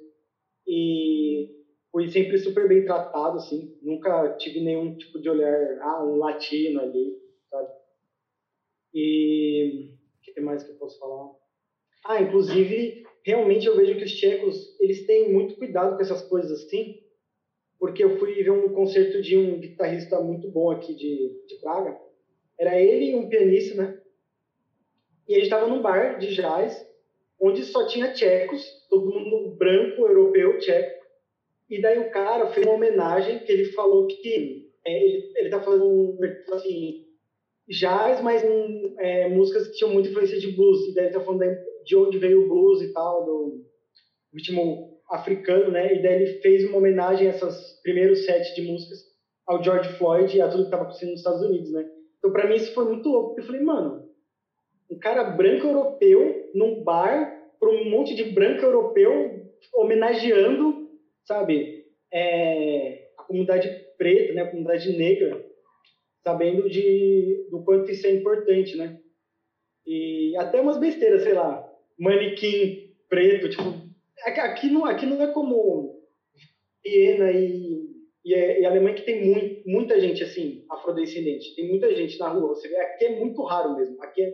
E fui sempre super bem tratado, assim, nunca tive nenhum tipo de olhar, ah, um latino ali, sabe? E o que mais que eu posso falar? Ah, inclusive, realmente eu vejo que os tchecos, eles têm muito cuidado com essas coisas assim, porque eu fui ver um concerto de um guitarrista muito bom aqui de, de Praga, era ele e um pianista, né? E ele estava num bar de jazz, onde só tinha tchecos, todo mundo branco, europeu, tcheco. E daí o cara fez uma homenagem que ele falou que é, ele, ele tá fazendo assim, jazz, mas é, músicas que tinham muita influência de blues. E daí tá falando de onde veio o blues e tal, do ritmo africano, né? E daí ele fez uma homenagem a esses primeiros sete de músicas ao George Floyd e a tudo que estava acontecendo nos Estados Unidos, né? Então, para mim, isso foi muito louco. Eu falei, mano, um cara branco europeu num bar para um monte de branco europeu homenageando, sabe, é, a comunidade preta, né, a comunidade negra, sabendo de, do quanto isso é importante, né? E até umas besteiras, sei lá, manequim preto, tipo, é aqui não, aqui não é como Viena e, e, é, e Alemanha que tem muito, muita gente assim, afrodescendente, tem muita gente na rua, você vê, aqui é muito raro mesmo, aqui é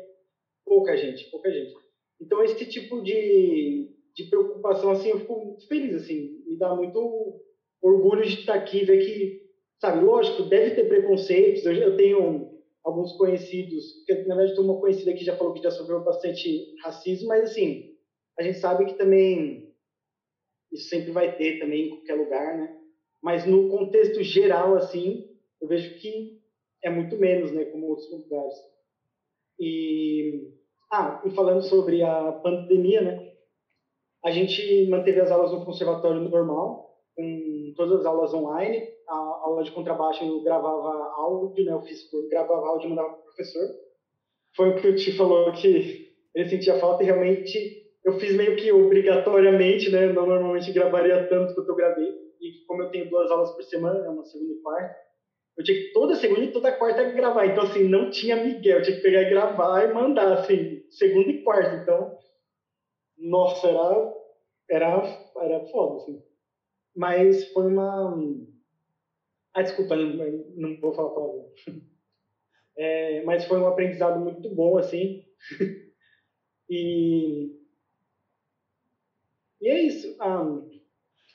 pouca gente, pouca gente. Então esse tipo de, de preocupação assim, eu fico muito feliz assim, me dá muito orgulho de estar aqui, ver que, sabe, lógico, deve ter preconceitos, eu, eu tenho alguns conhecidos, na verdade tem uma conhecida que já falou que já sofreu bastante racismo, mas assim, a gente sabe que também isso sempre vai ter também em qualquer lugar, né? Mas no contexto geral, assim, eu vejo que é muito menos, né, como outros lugares. E ah, e falando sobre a pandemia, né? A gente manteve as aulas no conservatório normal, com todas as aulas online. A aula de contrabaixo eu gravava áudio, né? Eu fiz por gravava áudio e mandava para professor. Foi o que o Ti falou que ele sentia falta e realmente eu fiz meio que obrigatoriamente, né? Não normalmente gravaria tanto quanto eu gravei. E como eu tenho duas aulas por semana, uma segunda e quarta, eu tinha que toda segunda e toda quarta gravar. Então, assim, não tinha Miguel. Eu tinha que pegar e gravar e mandar, assim, segunda e quarta. Então, nossa, era, era, era foda, assim. Mas foi uma. Ah, desculpa, não, vou falar palavrão. É, mas foi um aprendizado muito bom, assim. e. E é isso. Um,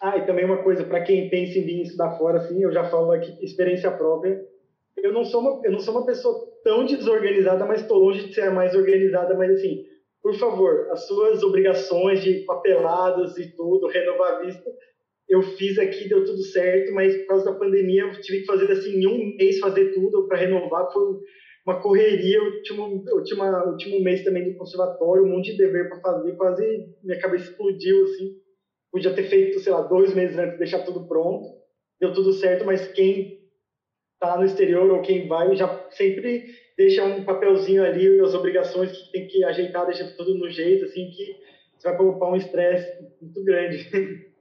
ah, e também uma coisa, para quem pensa em vir estudar fora, assim, eu já falo aqui, experiência própria. Eu não sou uma, eu não sou uma pessoa tão desorganizada, mas estou longe de ser a mais organizada, mas assim, por favor, as suas obrigações de papeladas e tudo, renovar a vista, eu fiz aqui, deu tudo certo, mas por causa da pandemia eu tive que fazer assim, em um mês fazer tudo para renovar, foi uma correria, o último, último, último mês também do conservatório, um monte de dever para fazer, quase minha cabeça explodiu, assim, podia ter feito, sei lá, dois meses antes, deixar tudo pronto, deu tudo certo, mas quem tá no exterior ou quem vai já sempre deixa um papelzinho ali, as obrigações que tem que ajeitar, deixa tudo no jeito, assim, que você vai poupar um estresse muito grande.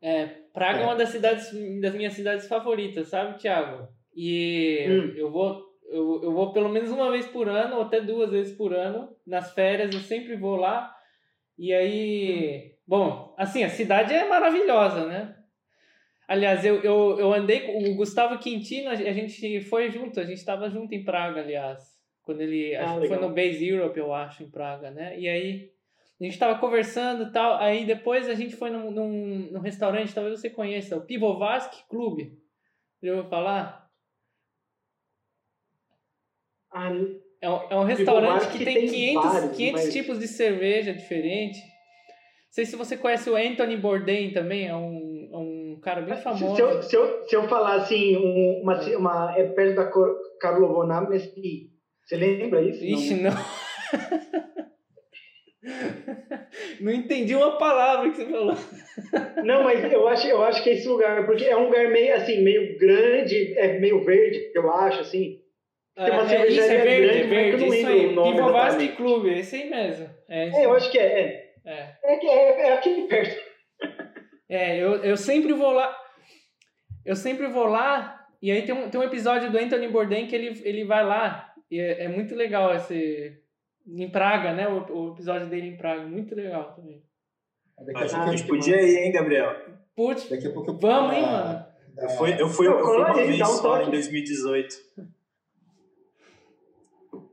É, Praga é. é uma das cidades, das minhas cidades favoritas, sabe, Thiago? E hum. eu vou eu, eu vou pelo menos uma vez por ano, ou até duas vezes por ano, nas férias, eu sempre vou lá. E aí, bom, assim, a cidade é maravilhosa, né? Aliás, eu, eu, eu andei com o Gustavo Quintino, a gente foi junto, a gente estava junto em Praga, aliás. Quando ele, ah, acho que foi no Base Europe, eu acho, em Praga, né? E aí, a gente estava conversando e tal, aí depois a gente foi num, num, num restaurante, talvez você conheça, o Pivovarski Club. Já ouviu falar? Ah, é, um, é um restaurante que, que, tem 500, vários, 500 mas... tipos de cerveja diferente. Não sei se você conhece o Anthony Bourdain também, é um, é um cara bem famoso. Se eu, se eu, se eu falar assim, uma, uma, é perto da Karlovona Mesti, você lembra isso? Ixi, não. não. Não entendi uma palavra que você falou. Não, mas eu acho, eu acho que é esse lugar, porque é um lugar meio assim, meio grande, é meio verde, eu acho, assim. Tem uma é, cervejaria é verde, grande, é verde, eu não lembro aí. o nome Pivovarski Clube, esse aí mesmo. É, é eu acho que é. É, é. é, é, é aqui perto. É, eu, eu sempre vou lá. Eu sempre vou lá, e aí tem um, tem um episódio do Anthony Bourdain que ele, ele vai lá, e é, é muito legal esse. Em Praga, né? O, o, episódio dele em Praga, muito legal também. a gente podia ir, hein, Gabriel? Putz, vamos, hein, mano? Eu fui, eu fui, eu fui uma vez só em 2018.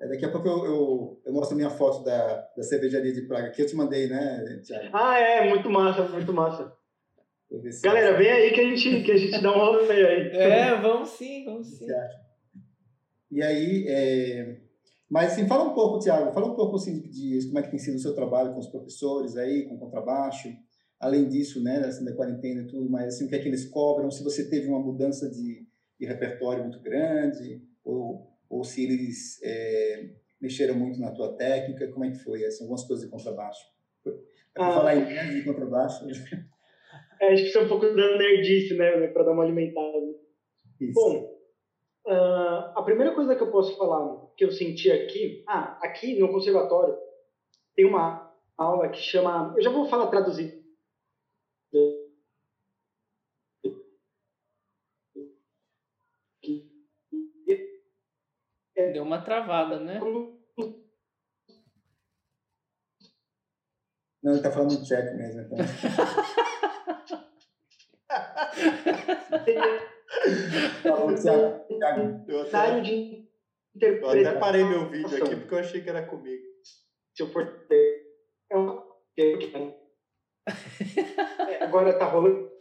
É, daqui a pouco eu, eu, eu mostro a minha foto da, da cervejaria de Praga, que eu te mandei, né, Thiago? Ah, é, muito massa, muito massa. Galera, vem aí que a gente, que a gente dá um rolê aí. É, vamos sim, vamos sim. E aí, é... mas assim, fala um pouco, Tiago, fala um pouco assim, de como é que tem sido o seu trabalho com os professores aí, com o contrabaixo, além disso, né, assim, da quarentena e tudo, mas assim, o que é que eles cobram, se você teve uma mudança de, de repertório muito grande, ou ou se eles é, mexeram muito na tua técnica, como é que foi? Assim, algumas coisas de contrabaixo. Para ah, falar em de contrabaixo... É, acho que isso é um pouco da nerdice, né, para dar uma alimentada. Isso. Bom, uh, a primeira coisa que eu posso falar que eu senti aqui, ah, aqui no conservatório tem uma aula que chama, eu já vou falar traduzir Deu uma travada, né? Não, ele tá falando tcheco mesmo. Então. eu, até, de eu até parei meu vídeo aqui porque eu achei que era comigo. Se eu for ter. É, agora tá rolando.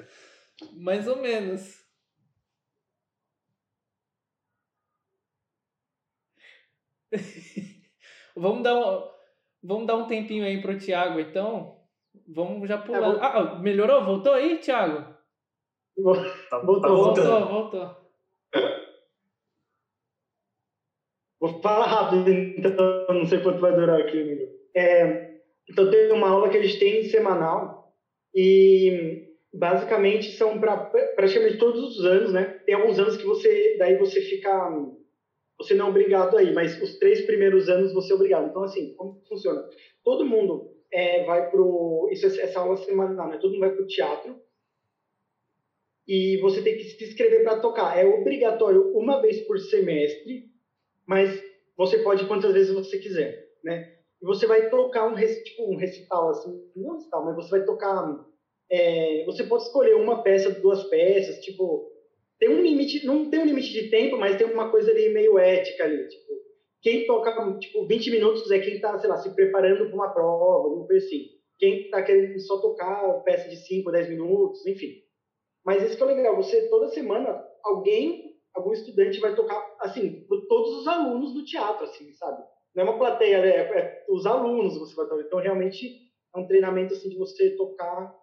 Mais ou menos. vamos, dar um, vamos dar um tempinho aí pro Thiago, então. Vamos já pular. É. Ah, melhorou? Voltou aí, Thiago? Tá, voltou, tá voltou, voltou. Vou falar rápido, então, não sei quanto vai durar aqui, amigo. É, então, tem uma aula que a gente tem semanal e basicamente são para praticamente todos os anos, né? Tem alguns anos que você, daí você fica, você não é obrigado aí, mas os três primeiros anos você é obrigado. Então, assim, como funciona? Todo mundo é, vai pro, isso é, essa aula semanal, né? Todo mundo vai pro teatro e você tem que se inscrever para tocar. É obrigatório uma vez por semestre, mas você pode quantas vezes você quiser, né? E você vai tocar um, tipo, um recital, assim, não um recital, mas você vai tocar é, você pode escolher uma peça, duas peças, tipo, tem um limite, não tem um limite de tempo, mas tem uma coisa ali meio ética ali, tipo, quem toca, tipo, 20 minutos é quem tá, sei lá, se preparando para uma prova, alguma coisa assim. Quem tá querendo só tocar peça de 5, 10 minutos, enfim. Mas isso que é legal, você, toda semana, alguém, algum estudante vai tocar, assim, para todos os alunos do teatro, assim, sabe? Não é uma plateia, né? é, é os alunos você vai tocar. Então, realmente, é um treinamento, assim, de você tocar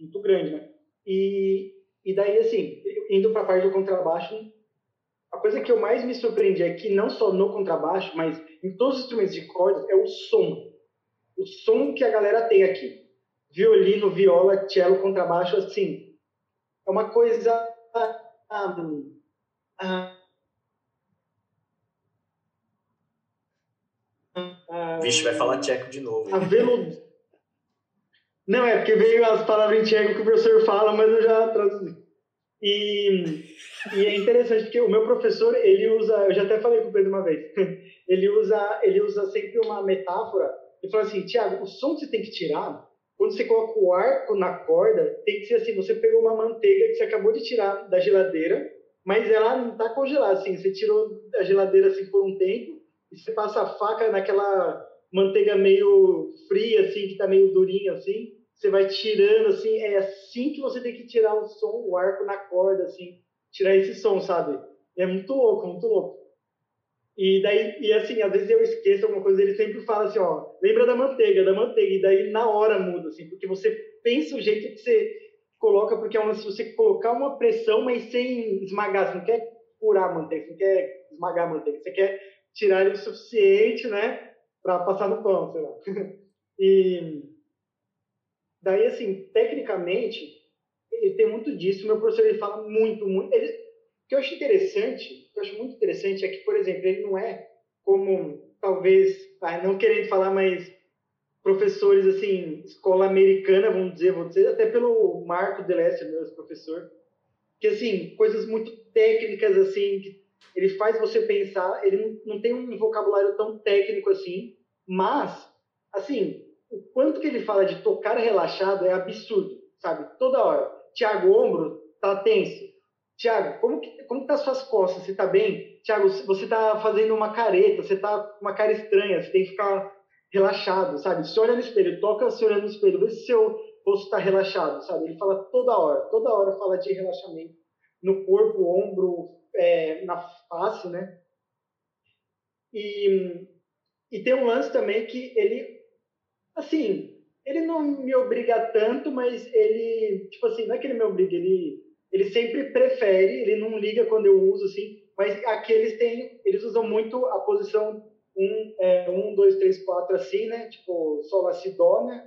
muito grande, né? E, e daí, assim, indo para a parte do contrabaixo, a coisa que eu mais me surpreendi é que não só no contrabaixo, mas em todos os instrumentos de cordas, é o som. O som que a galera tem aqui. Violino, viola, cello, contrabaixo, assim, é uma coisa... Um, um, Vixe, vai falar tcheco de novo. A velo, não, é porque veio as palavras em tcheco que o professor fala, mas eu já traduzi. E, e é interessante porque o meu professor, ele usa, eu já até falei com o Pedro uma vez, ele usa, ele usa sempre uma metáfora e fala assim, Tiago, o som que você tem que tirar, quando você coloca o arco na corda, tem que ser assim, você pegou uma manteiga que você acabou de tirar da geladeira, mas ela não está congelada, assim, você tirou da geladeira assim por um tempo, e você passa a faca naquela manteiga meio fria, assim, que tá meio durinha, assim, você vai tirando, assim, é assim que você tem que tirar o som, o arco na corda, assim, tirar esse som, sabe? É muito louco, muito louco. E daí, e assim, às vezes eu esqueço alguma coisa, ele sempre fala assim, ó, lembra da manteiga, da manteiga, e daí na hora muda, assim, porque você pensa o jeito que você coloca, porque é uma, se você colocar uma pressão, mas sem esmagar, você não quer curar a manteiga, você não quer esmagar a manteiga, você quer tirar ele o suficiente, né, para passar no pão, sei lá. e daí, assim, tecnicamente, ele tem muito disso. Meu professor ele fala muito, muito. Ele, o que eu acho interessante, que eu acho muito interessante é que, por exemplo, ele não é como talvez, ah, não querendo falar, mas professores assim, escola americana, vamos dizer, vou dizer, até pelo Marco Deleste, meu professor, que assim, coisas muito técnicas assim, que ele faz você pensar, ele não, tem um vocabulário tão técnico assim, mas, assim, o quanto que ele fala de tocar relaxado é absurdo, sabe? Toda hora. Tiago, ombro, tá tenso. Tiago, como que, como que tá suas costas? Você tá bem? Tiago, você tá fazendo uma careta, você tá com uma cara estranha, você tem que ficar relaxado, sabe? Se olha no espelho, toca se olhando no espelho, vê se seu rosto tá relaxado, sabe? Ele fala toda hora, toda hora fala de relaxamento no corpo, ombro, é, na face, né? E, e tem um lance também que ele, assim, ele não me obriga tanto, mas ele, tipo assim, não é que ele me obriga, ele, ele sempre prefere, ele não liga quando eu uso, assim, mas aqui eles têm, eles usam muito a posição 1, é, um, dois, três, quatro, assim, né? Tipo, sol, lá, si, dó, né?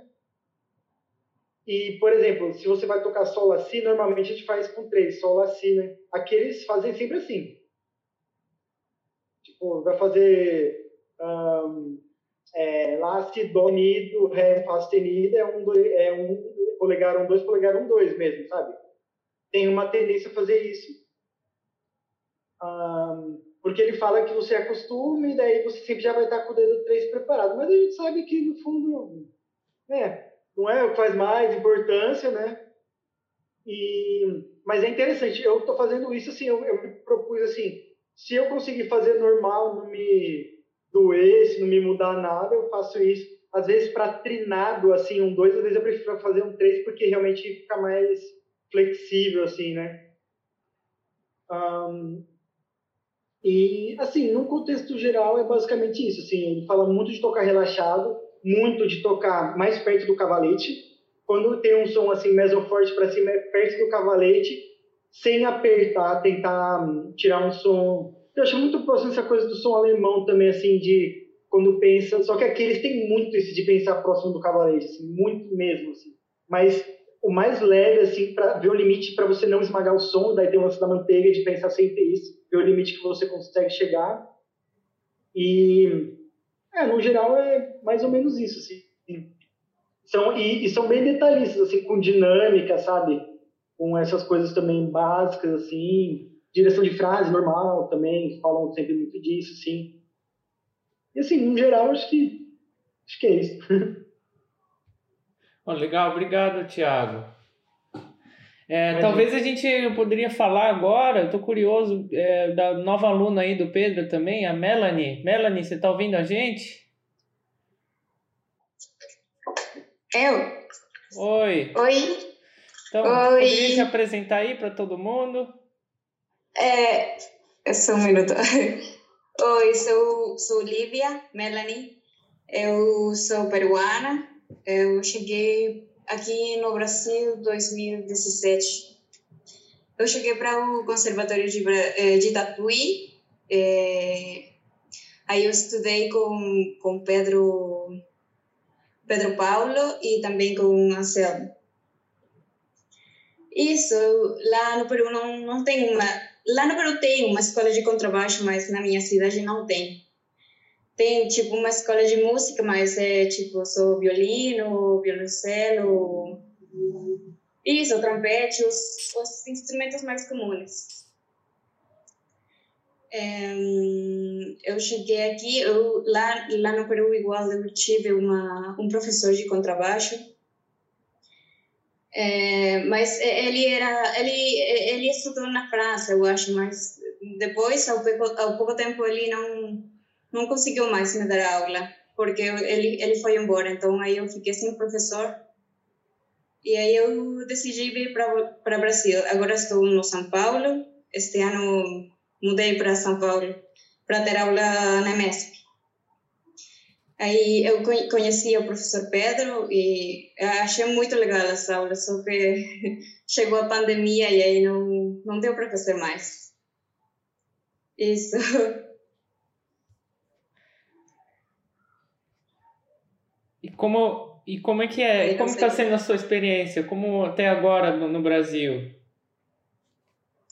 E, por exemplo, se você vai tocar Sol lá Si, normalmente a gente faz com três, Sol lá Si, né? Aqui eles fazem sempre assim. Tipo, vai fazer um, é, Lá Si, Dó, Mi, Do, Ré, Fá sustenido, é um, dois, é um polegar, um, dois, polegar, um, dois mesmo, sabe? Tem uma tendência a fazer isso. Um, porque ele fala que você acostuma e daí você sempre já vai estar com o dedo três preparado. Mas a gente sabe que, no fundo, né? não é o que faz mais importância, né? E, mas é interessante, eu estou fazendo isso assim, eu, eu me propus assim, se eu conseguir fazer normal, não me doer, se não me mudar nada, eu faço isso. Às vezes, para trinado, assim, um dois, às vezes eu prefiro fazer um três, porque realmente fica mais flexível, assim, né? Um, e, assim, no contexto geral, é basicamente isso, assim, ele fala muito de tocar relaxado, muito de tocar mais perto do cavalete. Quando tem um som assim mesoforte para cima, é perto do cavalete, sem apertar, tentar hum, tirar um som. Eu acho muito próximo essa coisa do som alemão também, assim, de quando pensa. Só que aqui eles têm muito isso de pensar próximo do cavalete, assim, muito mesmo, assim. Mas o mais leve, assim, para ver o limite para você não esmagar o som, daí tem o lance da manteiga, de pensar sempre isso, ver o limite que você consegue chegar. E, é, no geral, é mais ou menos isso, assim. São, e, e são bem detalhistas, assim, com dinâmica, sabe? Com essas coisas também básicas, assim, direção de frase normal também, falam sempre muito disso, assim. E, assim, no geral, acho que, acho que é isso. Oh, legal, obrigado, Tiago. É, talvez a gente poderia falar agora, estou curioso, é, da nova aluna aí do Pedro também, a Melanie. Melanie, você está ouvindo a gente? Eu? Oi. Oi. Então, Oi. poderia se apresentar aí para todo mundo? É, só um minuto. Oi, sou, sou Lívia Melanie, eu sou peruana, eu cheguei aqui no Brasil em 2017. Eu cheguei para o Conservatório de, eh, de Tatuí. É, aí eu estudei com, com Pedro, Pedro Paulo e também com Anselmo. Isso, lá no Peru não, não tem uma... Lá no Peru tem uma escola de contrabaixo, mas na minha cidade não tem tem tipo uma escola de música, mas é tipo só violino, violoncelo, isso, trompete, os, os instrumentos mais comuns. É, eu cheguei aqui, eu, lá, lá no Peru igual eu tive uma, um professor de contrabaixo, é, mas ele era ele ele estudou na França, eu acho, mas depois ao pouco, ao pouco tempo ele não não conseguiu mais me dar aula, porque ele, ele foi embora. Então, aí eu fiquei sem professor. E aí eu decidi vir para o Brasil. Agora estou no São Paulo. Este ano mudei para São Paulo para ter aula na MESP. Aí eu conheci o professor Pedro e achei muito legal as aulas, só que chegou a pandemia e aí não, não deu para fazer mais. Isso. como, e como é que é? Como está sendo a sua experiência? Como até agora no, no, Brasil?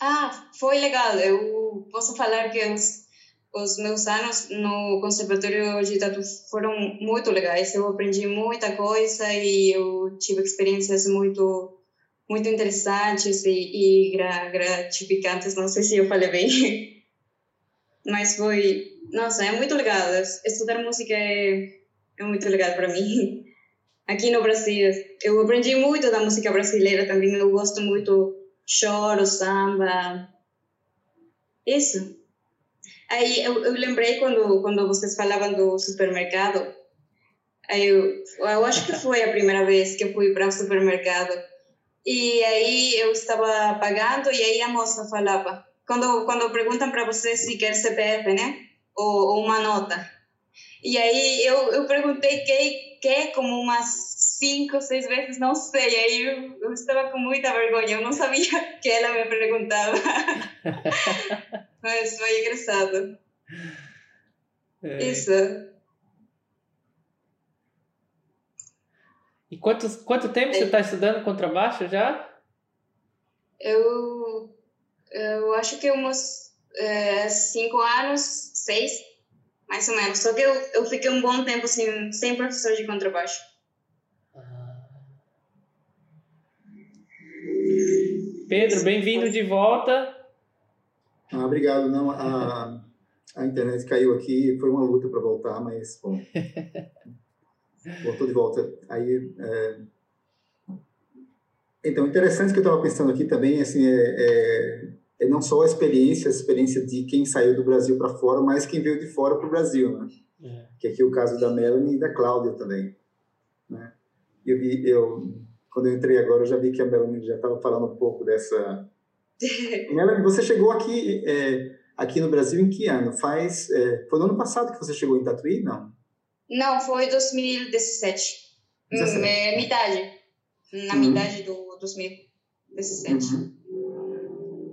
Ah, foi legal. Eu posso falar que os, os meus anos no Conservatório de Tatu foram muito legais. Eu aprendi muita coisa e eu tive experiências muito muito interessantes e, e gratificantes. Não sei se eu falei bem, mas foi, nossa, é muito legal. Estudar música é é muito legal para mim. Aqui no Brasil, eu aprendi muito da música brasileira também. Eu gosto muito choro, samba. Isso. Aí eu, eu lembrei quando quando vocês falavam do supermercado. Aí eu, eu acho que foi a primeira vez que eu fui para o supermercado. E aí eu estava pagando e aí a moça falava, quando quando perguntam para você se quer CPF, né? Ou, ou uma nota. E aí eu, eu perguntei quem quer como umas cinco, seis vezes, não sei. Aí eu, eu estava com muita vergonha, eu não sabia que ela me perguntava. Mas foi engraçado. É. Isso. E quantos, quanto tempo é. você está estudando contrabaixo já? Eu, eu acho que uns é, cinco anos, seis mais ou menos. Só que eu, eu fiquei um bom tempo assim, sem professor de contrabaixo. Pedro, bem-vindo de volta. Ah, obrigado. Não, a, a internet caiu aqui, foi uma luta para voltar, mas bom. Voltou de volta. Aí, é... Então, interessante que eu estava pensando aqui também, assim, é, é é não só a experiência, a experiência de quem saiu do Brasil para fora, mas quem veio de fora para o Brasil, né? É. Que aqui é o caso da Melanie e da Cláudia também, né? Eu vi, eu quando eu entrei agora, eu já vi que a Melanie já estava falando um pouco dessa. Melanie, você chegou aqui é, aqui no Brasil em que ano? Faz é, foi no ano passado que você chegou em Tatuí, não? Não, foi 2017. 17. É, metade. Na uhum. metade do 2017. Uhum.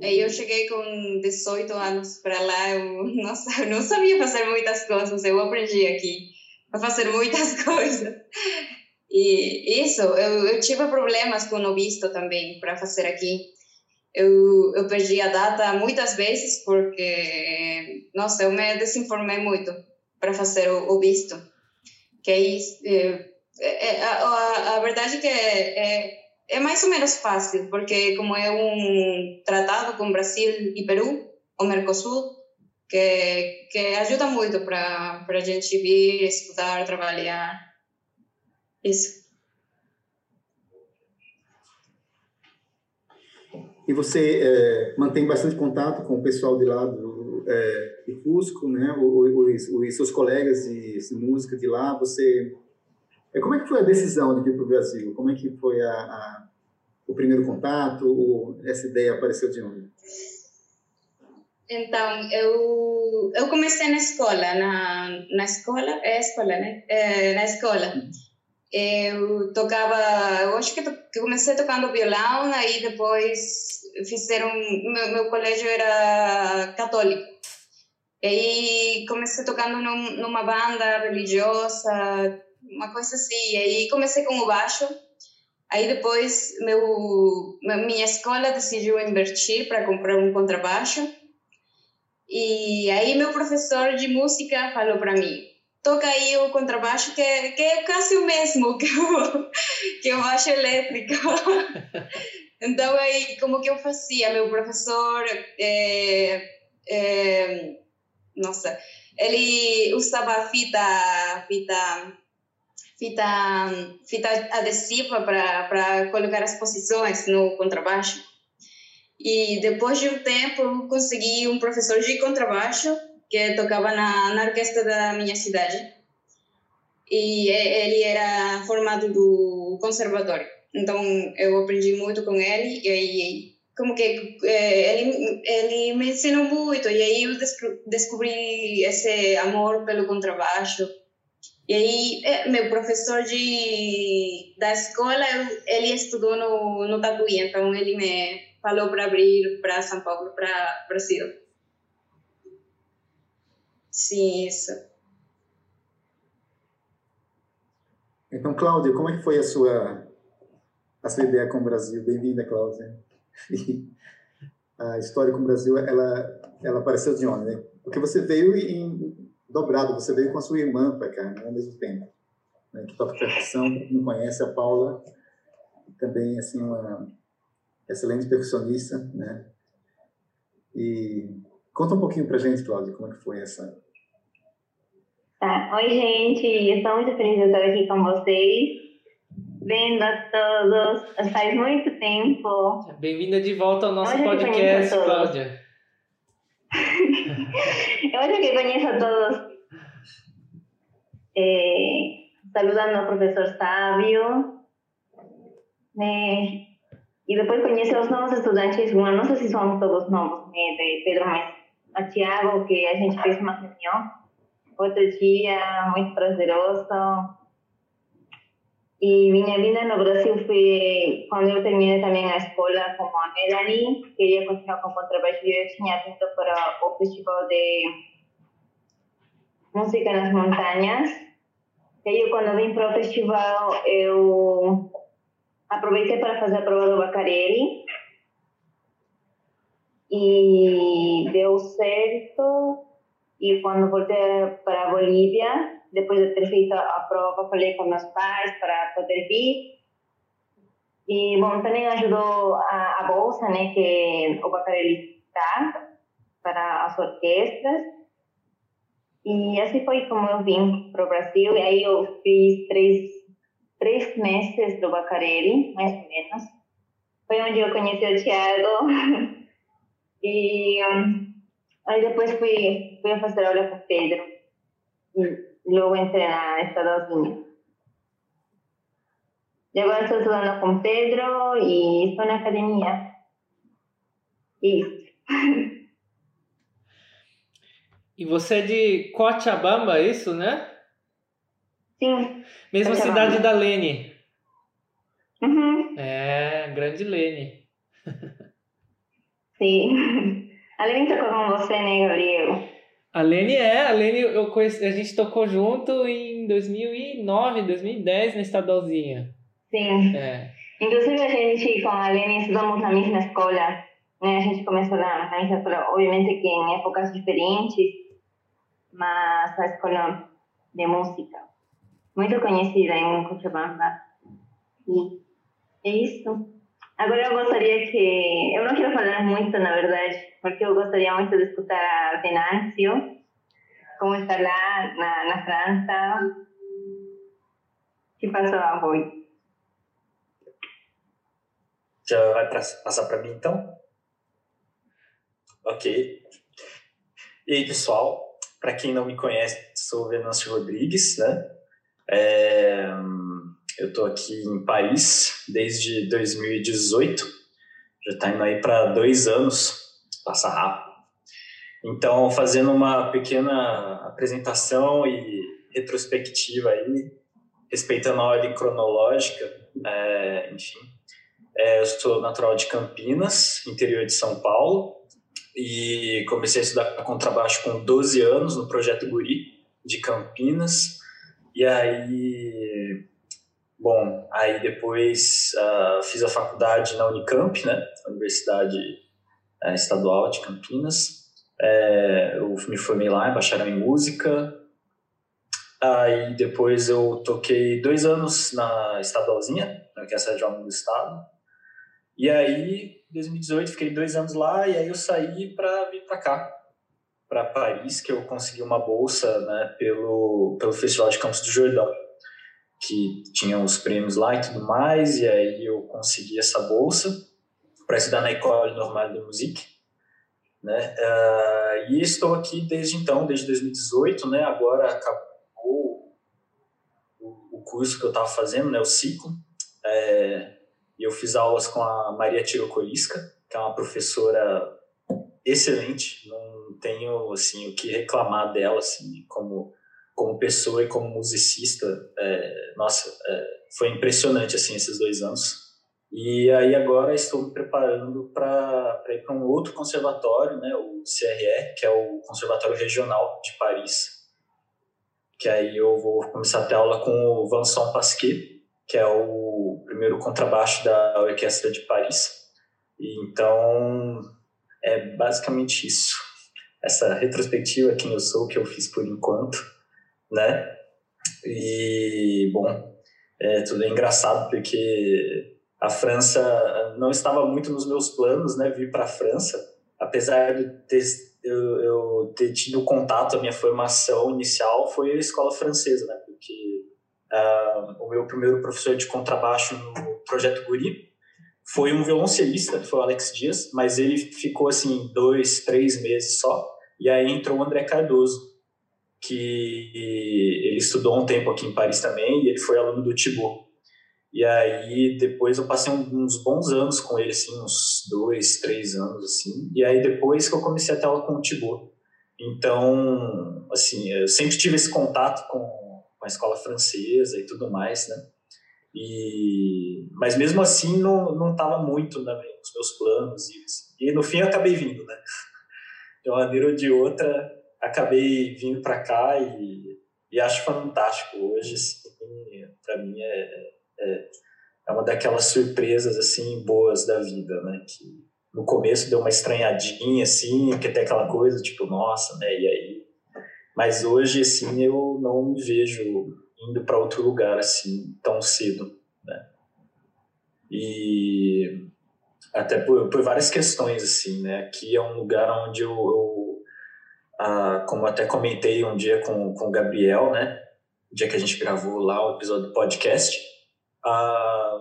Aí eu cheguei com 18 anos para lá, eu não, não sabia fazer muitas coisas, eu aprendi aqui a fazer muitas coisas. E isso, eu, eu tive problemas com o visto também para fazer aqui. Eu, eu perdi a data muitas vezes porque, nossa, eu me desinformei muito para fazer o, o, visto. Que é, é, a, a, verdade é que é, é, mais ou menos fácil, porque como é um tratado com Brasil e Peru, o Mercosul, que, que ajuda muito para a gente vir, estudar, trabalhar. Isso. E você é, mantém bastante contato com o pessoal de lá do, é, de Cusco, né? Os, os, seus colegas de, de, música de lá, você... É, como é que foi a decisão de vir para o Brasil? Como é que foi a, a, o primeiro contato? Essa ideia apareceu de onde? Então, eu, eu comecei na escola, na, na escola, é escola, né? É, na escola. Eu tocava, eu acho que, to, que comecei tocando violão, aí depois fizeram, meu, meu colégio era católico. E aí comecei tocando num, numa banda religiosa, uma coisa assim. Aí comecei com o baixo. Aí depois meu, minha escola decidiu invertir para comprar um contrabaixo. E aí meu professor de música falou para mim, toca aí o contrabaixo que que é quase o mesmo que o, que o baixo elétrico. então aí como que eu fazia? Meu professor, é, é, nossa, ele usava fita, fita, fita, fita adesiva para colocar as posições no contrabaixo. E depois de um tempo, consegui um professor de contrabaixo que tocava na, na orquestra da minha cidade. E ele era formado do conservatório. Então, eu aprendi muito com ele. E aí, como que é, ele, ele me ensinou muito. E aí, eu descobri esse amor pelo contrabaixo. E aí, é, meu professor de, da escola, ele estudou no, no Tatuí. Então, ele me falou para abrir para São Paulo, para Brasil. Sim, isso. Então, Cláudia, como é que foi a sua a sua ideia com o Brasil? Bem-vinda, Cláudia. a história com o Brasil, ela ela apareceu de onde, né? Porque você veio em dobrado, você veio com a sua irmã para cá, né, ao mesmo tempo, né, que toca percussão, não conhece a Paula, também assim uma excelente percussionista, né? E conta um pouquinho pra gente, Cláudia, como é que foi essa... Tá. Oi, gente, estou muito feliz de estar aqui com vocês. Vendo a todos, faz muito tempo. Bem-vinda de volta ao nosso Hoje podcast, Cláudia. Hoje que conheço a todos, eh, saludando ao professor Sábio, né, e depois conhece os novos estudantes, não sei se são todos novos, né, de Pedro, mas a Tiago, que a gente fez uma reunião outro dia, muito prazeroso. E minha vinda no Brasil foi quando eu terminei também a escola como a Melanie, queria continuar com o contrabaixo e eu para o Festival de Música nas Montanhas. E aí, quando vim para o festival, eu aproveitei para fazer a prova do Bacarelli e deu certo. E quando voltei para a Bolívia, depois de ter feito a prova, falei com meus pais para poder vir. E, bom, também ajudou a, a bolsa, né, que o Bacarelli dá para as orquestras. E assim foi como eu vim para o Brasil. E aí eu fiz três três meses do Bacarelli, mais ou menos. Foi onde eu conheci o Thiago. e um, aí depois fui, fui fazer aula com o Pedro. E logo entrei na Estados Unidos. E agora estou estudando com Pedro e estou na academia. Isso. E você é de Cochabamba, é isso, né? Sim. Mesma cidade da Lene. Uhum. É, grande Lene. Sim. A Lene tocou com você, né, Gabriel? A Lene é, a Lene eu conheci, a gente tocou junto em 2009, 2010 na estadualzinha. Sim. É. Inclusive a gente com a Lene estudamos na mesma escola. Né? A gente começou na, na mesma escola, obviamente que em épocas diferentes, mas a escola de música. Muito conhecida em Cochabamba. E é isso. Agora eu gostaria que. Eu não quero falar muito, na verdade, porque eu gostaria muito de escutar a Venancio, como está lá na, na França. Que passou a voz. Já vai pra, passar para mim então? Ok. E aí, pessoal? Para quem não me conhece, sou Venâncio Rodrigues, né? É, eu estou aqui em Paris desde 2018, já está indo aí para dois anos, passa rápido. Então, fazendo uma pequena apresentação e retrospectiva aí, respeitando a ordem cronológica, é, enfim. É, eu sou natural de Campinas, interior de São Paulo, e comecei a estudar contrabaixo com 12 anos no Projeto Guri de Campinas. E aí, bom, aí depois uh, fiz a faculdade na Unicamp, né, Universidade uh, Estadual de Campinas. É, eu me formei lá, em bacharel em música. Aí depois eu toquei dois anos na estadualzinha, na Orquestra de Alma do Estado. E aí 2018, fiquei dois anos lá e aí eu saí para vir para cá, para Paris, que eu consegui uma bolsa né, pelo, pelo Festival de Campos do Jordão, que tinha os prêmios lá e tudo mais, e aí eu consegui essa bolsa para estudar na École Normale de Musique, né? Uh, e estou aqui desde então, desde 2018, né? Agora acabou o, o curso que eu estava fazendo, né? O ciclo. É, eu fiz aulas com a Maria Tirocolisca, que é uma professora excelente, não tenho assim o que reclamar dela assim como como pessoa e como musicista é, nossa é, foi impressionante assim esses dois anos e aí agora estou me preparando para ir para um outro conservatório né o CRE que é o Conservatório Regional de Paris que aí eu vou começar a ter aula com o Vincent Pasquet que é o primeiro contrabaixo da Orquestra de Paris. E, então, é basicamente isso. Essa retrospectiva, quem eu sou, o que eu fiz por enquanto, né? E, bom, é tudo é engraçado porque a França não estava muito nos meus planos, né? Vir para a França, apesar de ter, eu, eu ter tido contato, a minha formação inicial foi a escola francesa, né? Porque Uh, o meu primeiro professor de contrabaixo no Projeto Guri foi um violoncelista, foi o Alex Dias, mas ele ficou assim dois, três meses só. E aí entrou o André Cardoso, que ele estudou um tempo aqui em Paris também e ele foi aluno do Thibaut. E aí depois eu passei uns bons anos com ele, assim, uns dois, três anos, assim. E aí depois que eu comecei a ter aula com o Thibaut. Então, assim, eu sempre tive esse contato com a escola francesa e tudo mais, né? E, mas mesmo assim não não estava muito né, nos meus planos e, e no fim eu acabei vindo, né? De uma maneira ou de outra acabei vindo para cá e, e acho fantástico hoje, assim, para mim é, é, é uma daquelas surpresas assim boas da vida, né? Que no começo deu uma estranhadinha assim, porque tem aquela coisa tipo nossa, né? E aí mas hoje, assim, eu não me vejo indo para outro lugar, assim, tão cedo, né? E até por, por várias questões, assim, né? Aqui é um lugar onde eu, eu ah, como até comentei um dia com, com o Gabriel, né? O dia que a gente gravou lá o episódio do podcast, ah,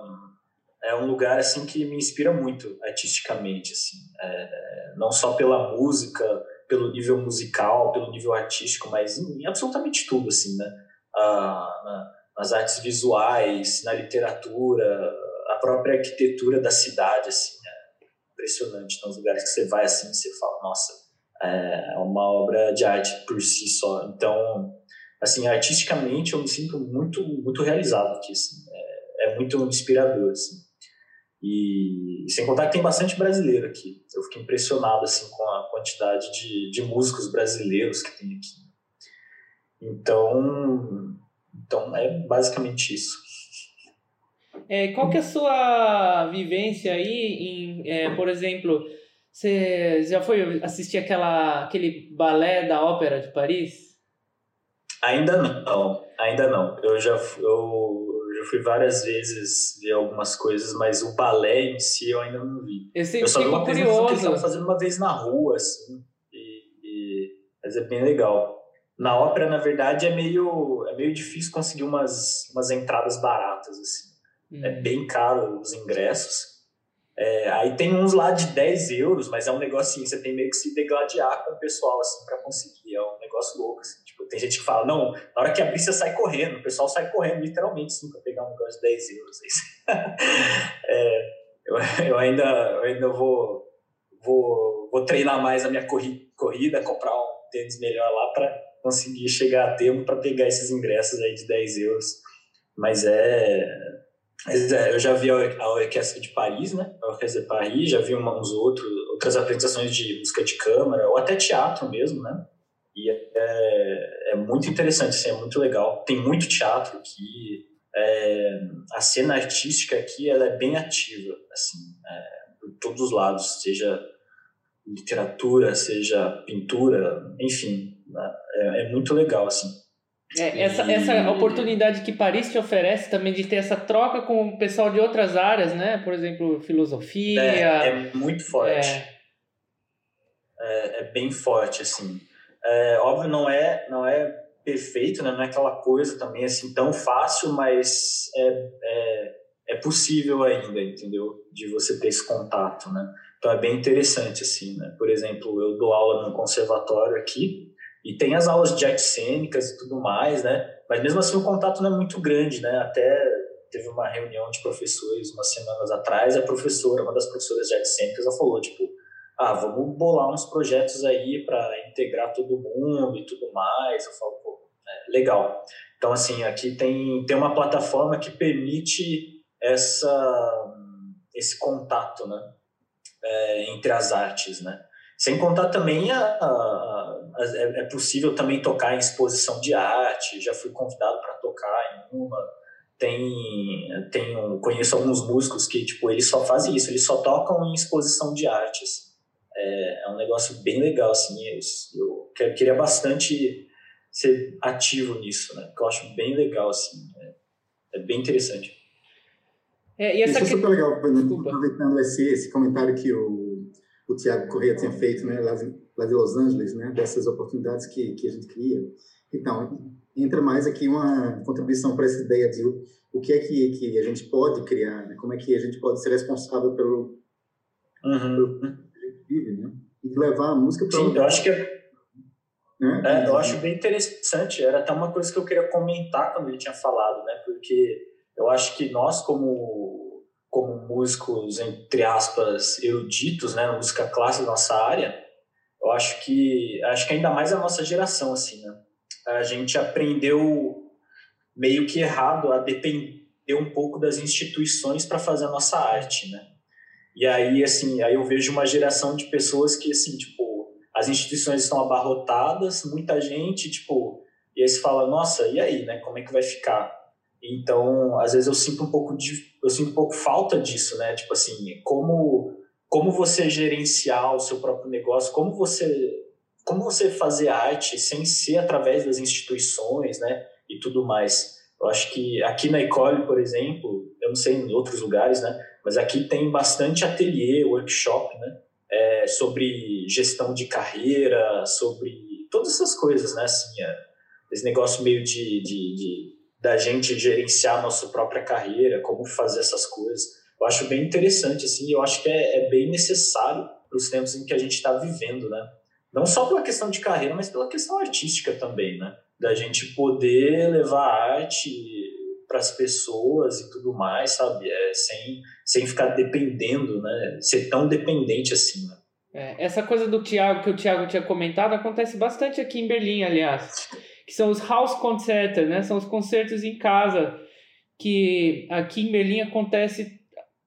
é um lugar, assim, que me inspira muito artisticamente, assim. É, não só pela música, pelo nível musical, pelo nível artístico, mas em, em absolutamente tudo, assim, né? Ah, na, nas artes visuais, na literatura, a própria arquitetura da cidade, assim, é impressionante. Então, os lugares que você vai, assim, você fala, nossa, é uma obra de arte por si só. Então, assim, artisticamente eu me sinto muito, muito realizado aqui, assim, é, é muito inspirador, assim. E sem contar que tem bastante brasileiro aqui. Eu fiquei impressionado assim com a quantidade de, de músicos brasileiros que tem aqui. Então, então é basicamente isso. É, qual que é a sua vivência aí em, é, por exemplo, você já foi assistir aquela, aquele balé da Ópera de Paris? Ainda não, ainda não. Eu já, eu, eu fui várias vezes ver algumas coisas, mas o balé em si eu ainda não vi. Eu, eu só vi uma curioso. que eles fazendo uma vez na rua, assim, e, e, mas é bem legal. Na ópera, na verdade, é meio, é meio difícil conseguir umas, umas entradas baratas, assim. É hum. É bem caro os ingressos. É, aí tem uns lá de 10 euros, mas é um negocinho, você tem meio que se degladiar com o pessoal, assim, para conseguir. É um negócio louco, assim. Tipo, tem gente que fala, não, na hora que abrir você sai correndo. O pessoal sai correndo, literalmente, assim, pra pegar um negócio de 10 euros. é, eu, eu, ainda, eu ainda vou, vou, vou treinar mais a minha corrida, comprar um tênis melhor lá para conseguir chegar a tempo para pegar esses ingressos aí de 10 euros. Mas é, mas é, eu já vi a, Orquestra de Paris, né? A Orquestra de Paris, já vi uns outros, outras apresentações de música de câmara, ou até teatro mesmo, né? E é, é, é muito interessante, assim, é muito legal. Tem muito teatro aqui, é, a cena artística aqui ela é bem ativa, assim, é, por todos os lados, seja literatura, seja pintura, enfim, né? é, é muito legal, assim. É, essa, e... essa oportunidade que Paris te oferece também de ter essa troca com o pessoal de outras áreas, né? Por exemplo, filosofia. É, é muito forte. É. é, é bem forte, assim. É, óbvio, não é, não é perfeito, né? Não é aquela coisa também assim tão fácil, mas é, é, é possível ainda, entendeu? De você ter esse contato, né? Então é bem interessante, assim, né? Por exemplo, eu dou aula no conservatório aqui, e tem as aulas de artes cênicas e tudo mais, né? Mas mesmo assim o contato não é muito grande, né? Até teve uma reunião de professores umas semanas atrás, a professora, uma das professoras de artes cênicas, ela falou, tipo, ah, vamos bolar uns projetos aí para integrar todo mundo e tudo mais. Eu falo, pô, é, legal. Então, assim, aqui tem, tem uma plataforma que permite essa, esse contato, né? É, entre as artes, né? Sem contar também a, a, a, é, é possível também tocar em exposição de arte. Já fui convidado para tocar em uma. Tem, tem um, conheço alguns músicos que tipo eles só fazem isso, eles só tocam em exposição de artes. É, é um negócio bem legal assim. Eu, eu queria bastante ser ativo nisso, né? Porque eu acho bem legal assim. É, é bem interessante. É, e essa Isso é super legal, aproveitando esse, esse comentário que o o Tiago Correia tinha feito, né, lá, lá de Los Angeles, né, dessas oportunidades que, que a gente cria. Então, entra mais aqui uma contribuição para essa ideia de o que é que, que a gente pode criar, né, como é que a gente pode ser responsável pelo, uhum. pelo vive, né, e levar a música para Sim, eu acho que é, né? é, eu acho bem interessante. Era até uma coisa que eu queria comentar quando ele tinha falado, né? Porque eu acho que nós, como músicos, entre aspas, eruditos, né, música clássica da nossa área, eu acho que, acho que ainda mais a nossa geração, assim, né? A gente aprendeu meio que errado a depender um pouco das instituições para fazer a nossa arte, né? E aí, assim, aí eu vejo uma geração de pessoas que, assim, tipo, as instituições estão abarrotadas, muita gente, tipo, e aí você fala, nossa, e aí, né? Como é que vai ficar? Então, às vezes eu sinto um pouco de, eu sinto um pouco falta disso, né? Tipo assim, como como você gerenciar o seu próprio negócio, como você como você fazer arte sem ser através das instituições, né? E tudo mais. Eu acho que aqui na Ecole, por exemplo, eu não sei em outros lugares, né? Mas aqui tem bastante ateliê, workshop, né? É, sobre gestão de carreira, sobre todas essas coisas, né? Assim, é, esse negócio meio de, de, de da gente gerenciar a nossa própria carreira, como fazer essas coisas. Eu acho bem interessante, assim, eu acho que é, é bem necessário para os tempos em que a gente está vivendo, né? Não só pela questão de carreira, mas pela questão artística também, né? Da gente poder levar arte para as pessoas e tudo mais, sabe? É, sem, sem ficar dependendo, né? Ser tão dependente assim, né? É, essa coisa do Tiago, que o Tiago tinha comentado, acontece bastante aqui em Berlim, aliás que são os house concerts, né? São os concertos em casa, que aqui em Berlim acontece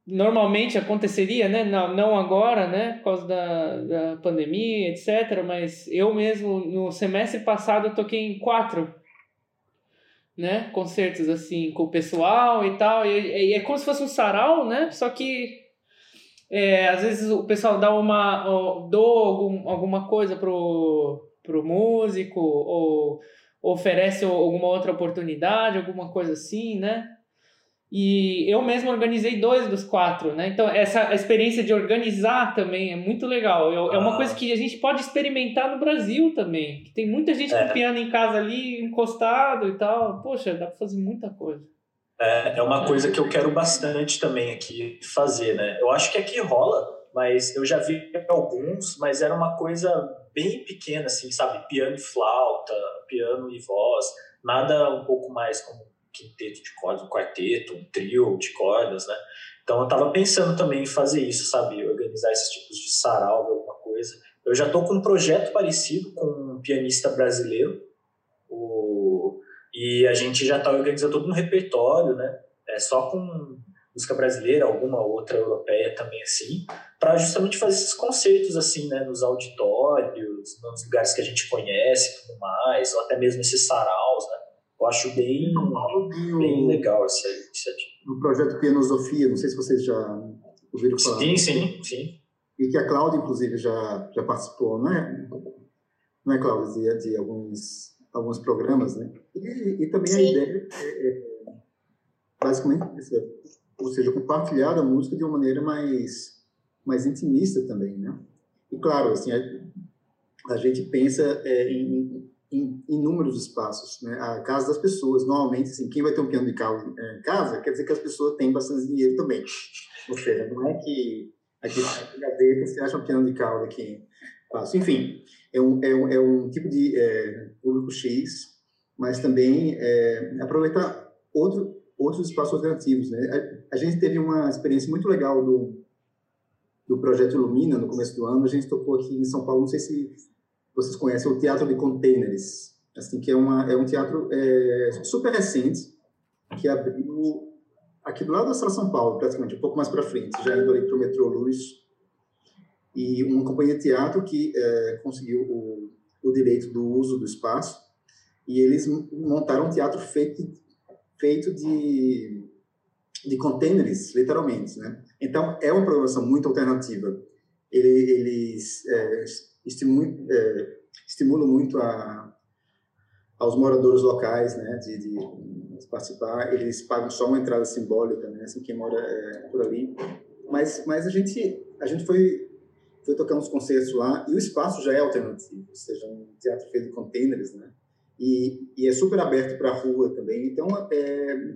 normalmente aconteceria, né? Não, não agora, né? Por causa da, da pandemia, etc. Mas eu mesmo, no semestre passado, eu toquei em quatro né? Concertos assim com o pessoal e tal. E, e é como se fosse um sarau, né? Só que é, às vezes o pessoal dá uma. dou algum, alguma coisa pro, pro músico, ou oferece alguma outra oportunidade, alguma coisa assim, né? E eu mesmo organizei dois dos quatro, né? Então, essa experiência de organizar também é muito legal. Eu, ah. É uma ah. coisa que a gente pode experimentar no Brasil também. Que tem muita gente é. com piano em casa ali, encostado e tal. Poxa, dá pra fazer muita coisa. É, é uma coisa que eu quero bastante também aqui fazer, né? Eu acho que aqui rola, mas eu já vi alguns, mas era uma coisa bem pequena, assim, sabe? Piano e flauta, piano e voz, nada um pouco mais como quinteto de cordas, um quarteto, um trio de cordas, né? Então eu estava pensando também em fazer isso, sabe? Organizar esses tipos de sarau, alguma coisa. Eu já estou com um projeto parecido com um pianista brasileiro, o... e a gente já está organizando todo um repertório, né? É só com música brasileira, alguma outra europeia também assim, para justamente fazer esses concertos assim, né, nos auditórios, nos lugares que a gente conhece, e tudo mais, ou até mesmo esses saraus, né? Eu acho bem, bem legal essa iniciativa. No projeto Pianosofia, não sei se vocês já ouviram falar. Sim, sim, sim. E que a Cláudia, inclusive, já, já participou, não é, não é Cláudia, de, de alguns, alguns programas, né? E, e também sim. a ideia é, é basicamente, ou seja, compartilhar a música de uma maneira mais, mais intimista também, né? E claro, assim, a, gente pensa é, em em inúmeros espaços, né? A casa das pessoas, normalmente, assim, quem vai ter um piano de causa em casa, quer dizer que as pessoas têm bastante dinheiro também. Ou seja, não é que aqui na gaveta você acha um piano de causa aqui fácil. Enfim, é um, é um, é um tipo de é, público X, mas também é, aproveitar outro, outros espaços alternativos, né? A, a, gente teve uma experiência muito legal do, do projeto Ilumina no começo do ano, a gente tocou aqui em São Paulo, não sei se vocês conhecem o Teatro de Containers, assim, que é, uma, é um teatro é, super recente, que abriu aqui do lado da Sala São Paulo, praticamente, um pouco mais para frente, já indo ali para o metrô Luz, e uma companhia de teatro que é, conseguiu o, o direito do uso do espaço, e eles montaram um teatro feito, feito de, de containers, literalmente, né? Então, é uma programação muito alternativa. Eles é, estimulam, é, muito a, aos moradores locais, né, de, de, participar. Eles pagam só uma entrada simbólica, né, assim quem mora é, por ali. Mas, mas a gente, a gente foi foi tocar uns concertos lá e o espaço já é alternativo, ou seja, um teatro feito de containers, né? E, e é super aberto para a rua também. Então, é,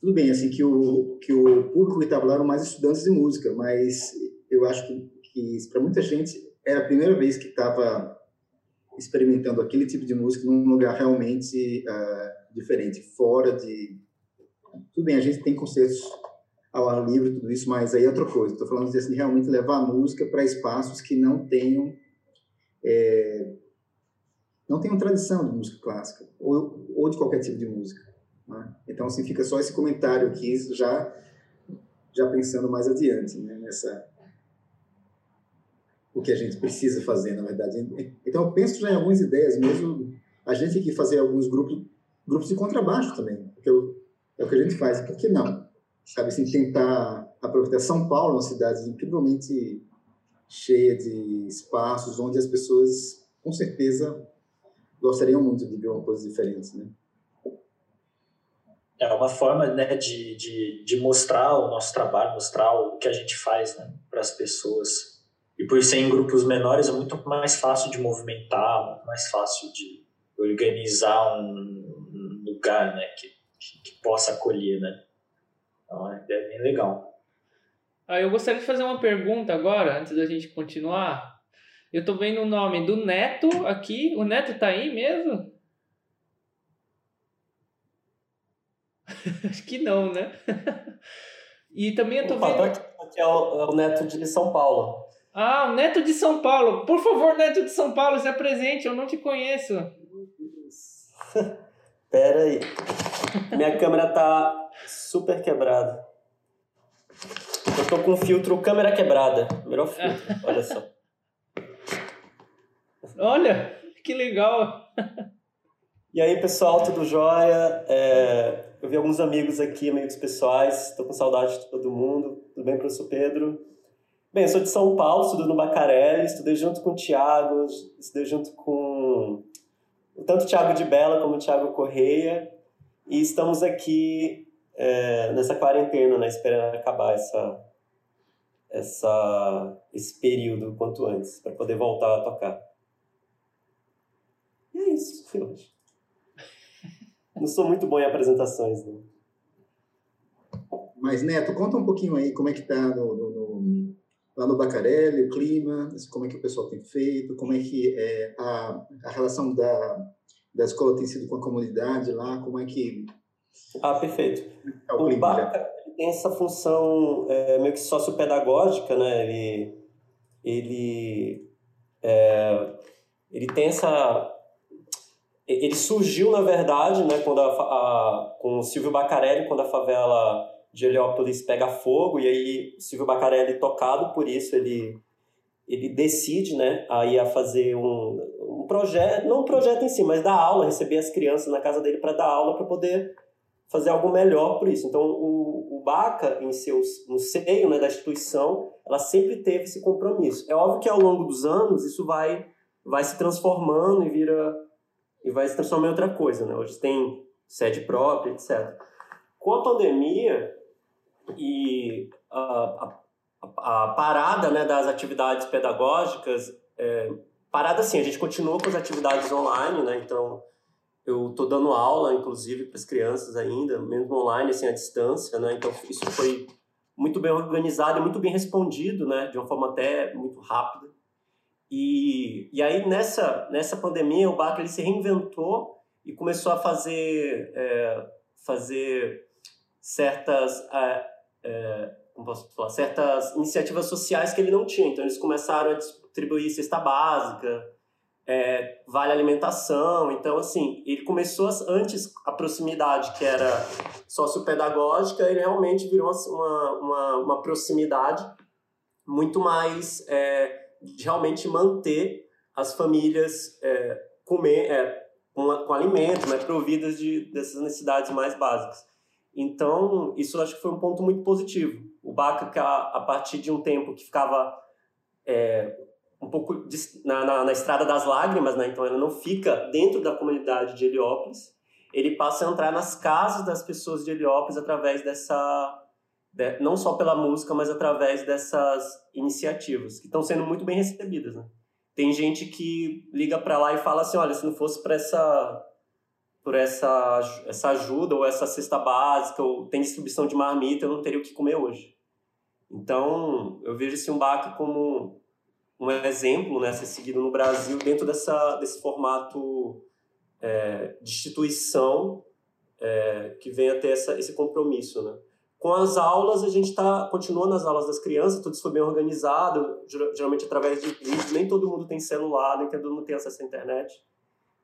tudo bem, assim, que o, que o público que estava lá eram mais estudantes de música, mas eu acho que, que para muita gente era a primeira vez que estava experimentando aquele tipo de música num lugar realmente uh, diferente, fora de... Tudo bem, a gente tem concertos ao ar livre, tudo isso, mas aí é outra coisa. Estou falando assim, de realmente levar a música para espaços que não tenham... É, não tenham tradição de música clássica, ou, ou de qualquer tipo de música. Né? Então, assim, fica só esse comentário aqui, já, já pensando mais adiante, né? nessa o que a gente precisa fazer, na verdade. Então, eu penso já em algumas ideias mesmo. A gente aqui fazer alguns grupos, grupos de contrabaixo também, porque eu, é o que a gente faz. Por que não? Sabe, assim, tentar aproveitar São Paulo, uma cidade incrivelmente cheia de espaços onde as pessoas, com certeza, gostariam muito de ver uma coisa diferente, né? É uma forma né, de, de, de mostrar o nosso trabalho, mostrar o que a gente faz né, para as pessoas. E por ser em grupos menores é muito mais fácil de movimentar, muito mais fácil de organizar um lugar né, que, que, que possa acolher. Né? Então é, é bem legal. Ah, eu gostaria de fazer uma pergunta agora, antes da gente continuar. Eu estou vendo o nome do Neto aqui. O Neto está aí mesmo? Acho que não, né? e também eu tô Opa, vendo. Aqui é o, é o Neto de São Paulo. Ah, Neto de São Paulo. Por favor, Neto de São Paulo, se apresente, eu não te conheço. Pera aí. Minha câmera tá super quebrada. Eu tô com um filtro câmera quebrada. Melhor filtro, olha só. Olha, que legal. E aí, pessoal, tudo jóia? É, eu vi alguns amigos aqui, amigos pessoais. Estou com saudade de todo mundo. Tudo bem, professor Pedro? Bem, eu sou de São Paulo, estudo no Bacarelli, estudei junto com o Tiago, estudei junto com tanto o Tiago de Bela como o Tiago Correia. E estamos aqui é, nessa quarentena, né, esperando acabar essa, essa, esse período quanto antes, para poder voltar a tocar. E é isso, hoje. Não sou muito bom em apresentações. Né? Mas, Neto, conta um pouquinho aí como é que tá no, no, lá no Bacarelli, o clima, como é que o pessoal tem feito, como é que é, a, a relação da, da escola tem sido com a comunidade lá, como é que... Ah, perfeito. É o, o Baca tem essa função é, meio que sociopedagógica, né? Ele, ele, é, ele tem essa ele surgiu, na verdade, né, quando a, a, com o Silvio Bacarelli, quando a favela de Heliópolis pega fogo, e aí Silvio Bacarelli, tocado por isso, ele, ele decide né, a fazer um, um projeto, não um projeto em si, mas dar aula, receber as crianças na casa dele para dar aula, para poder fazer algo melhor por isso. Então, o, o Baca, em seus, no seio né, da instituição, ela sempre teve esse compromisso. É óbvio que ao longo dos anos isso vai, vai se transformando e vira e vai se transformar em outra coisa, né? Hoje tem sede própria, etc. Com a pandemia e a, a, a parada né, das atividades pedagógicas, é, parada assim, a gente continua com as atividades online, né? Então, eu estou dando aula, inclusive, para as crianças ainda, mesmo online, assim, à distância, né? Então, isso foi muito bem organizado e muito bem respondido, né? De uma forma até muito rápida. E, e aí, nessa, nessa pandemia, o Bach ele se reinventou e começou a fazer, é, fazer certas, é, é, como posso falar, certas iniciativas sociais que ele não tinha. Então, eles começaram a distribuir cesta básica, é, vale alimentação. Então, assim, ele começou antes a proximidade que era sociopedagógica, ele realmente virou uma, uma, uma proximidade muito mais é, de realmente manter as famílias é, comer, é, com, com alimento, né, providas de, dessas necessidades mais básicas. Então, isso acho que foi um ponto muito positivo. O Baca, a, partir de um tempo que ficava é, um pouco de, na, na, na, estrada das lágrimas, né, então ela não fica dentro da comunidade de Heliópolis, ele passa a entrar nas casas das pessoas de Heliópolis através dessa não só pela música, mas através dessas iniciativas, que estão sendo muito bem recebidas. Né? Tem gente que liga para lá e fala assim: olha, se não fosse por essa, por essa, essa ajuda, ou essa cesta básica, ou tem distribuição de marmita, eu não teria o que comer hoje. Então, eu vejo esse Umbaca como um exemplo né, a ser seguido no Brasil dentro dessa, desse formato é, de instituição é, que vem ter essa, esse compromisso. Né? Com as aulas, a gente tá, continua nas aulas das crianças, tudo isso bem organizado, geralmente através de vídeos. Nem todo mundo tem celular, nem todo mundo tem acesso à internet.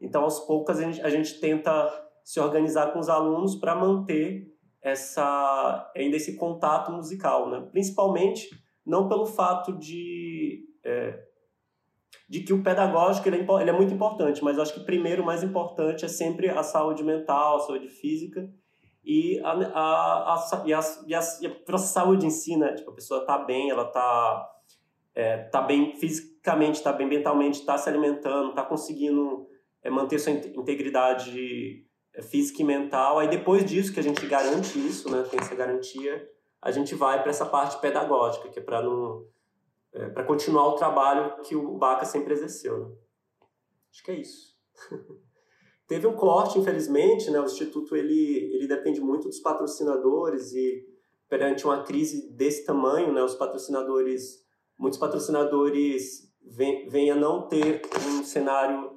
Então, aos poucos, a gente, a gente tenta se organizar com os alunos para manter essa, ainda esse contato musical, né? principalmente não pelo fato de, é, de que o pedagógico ele é, ele é muito importante, mas acho que primeiro o mais importante é sempre a saúde mental, a saúde física, e a, a, a, e a, e a, e a saúde em si, né? Tipo, a pessoa tá bem, ela tá, é, tá bem fisicamente, tá bem mentalmente, tá se alimentando, tá conseguindo é, manter sua integridade é, física e mental. Aí depois disso que a gente garante isso, né? Tem essa garantia, a gente vai para essa parte pedagógica, que é para não é, para continuar o trabalho que o Baca sempre exerceu. Né? Acho que é isso. Teve um corte, infelizmente, né? O Instituto ele, ele depende muito dos patrocinadores e perante uma crise desse tamanho, né? Os patrocinadores, muitos patrocinadores vêm a não ter um cenário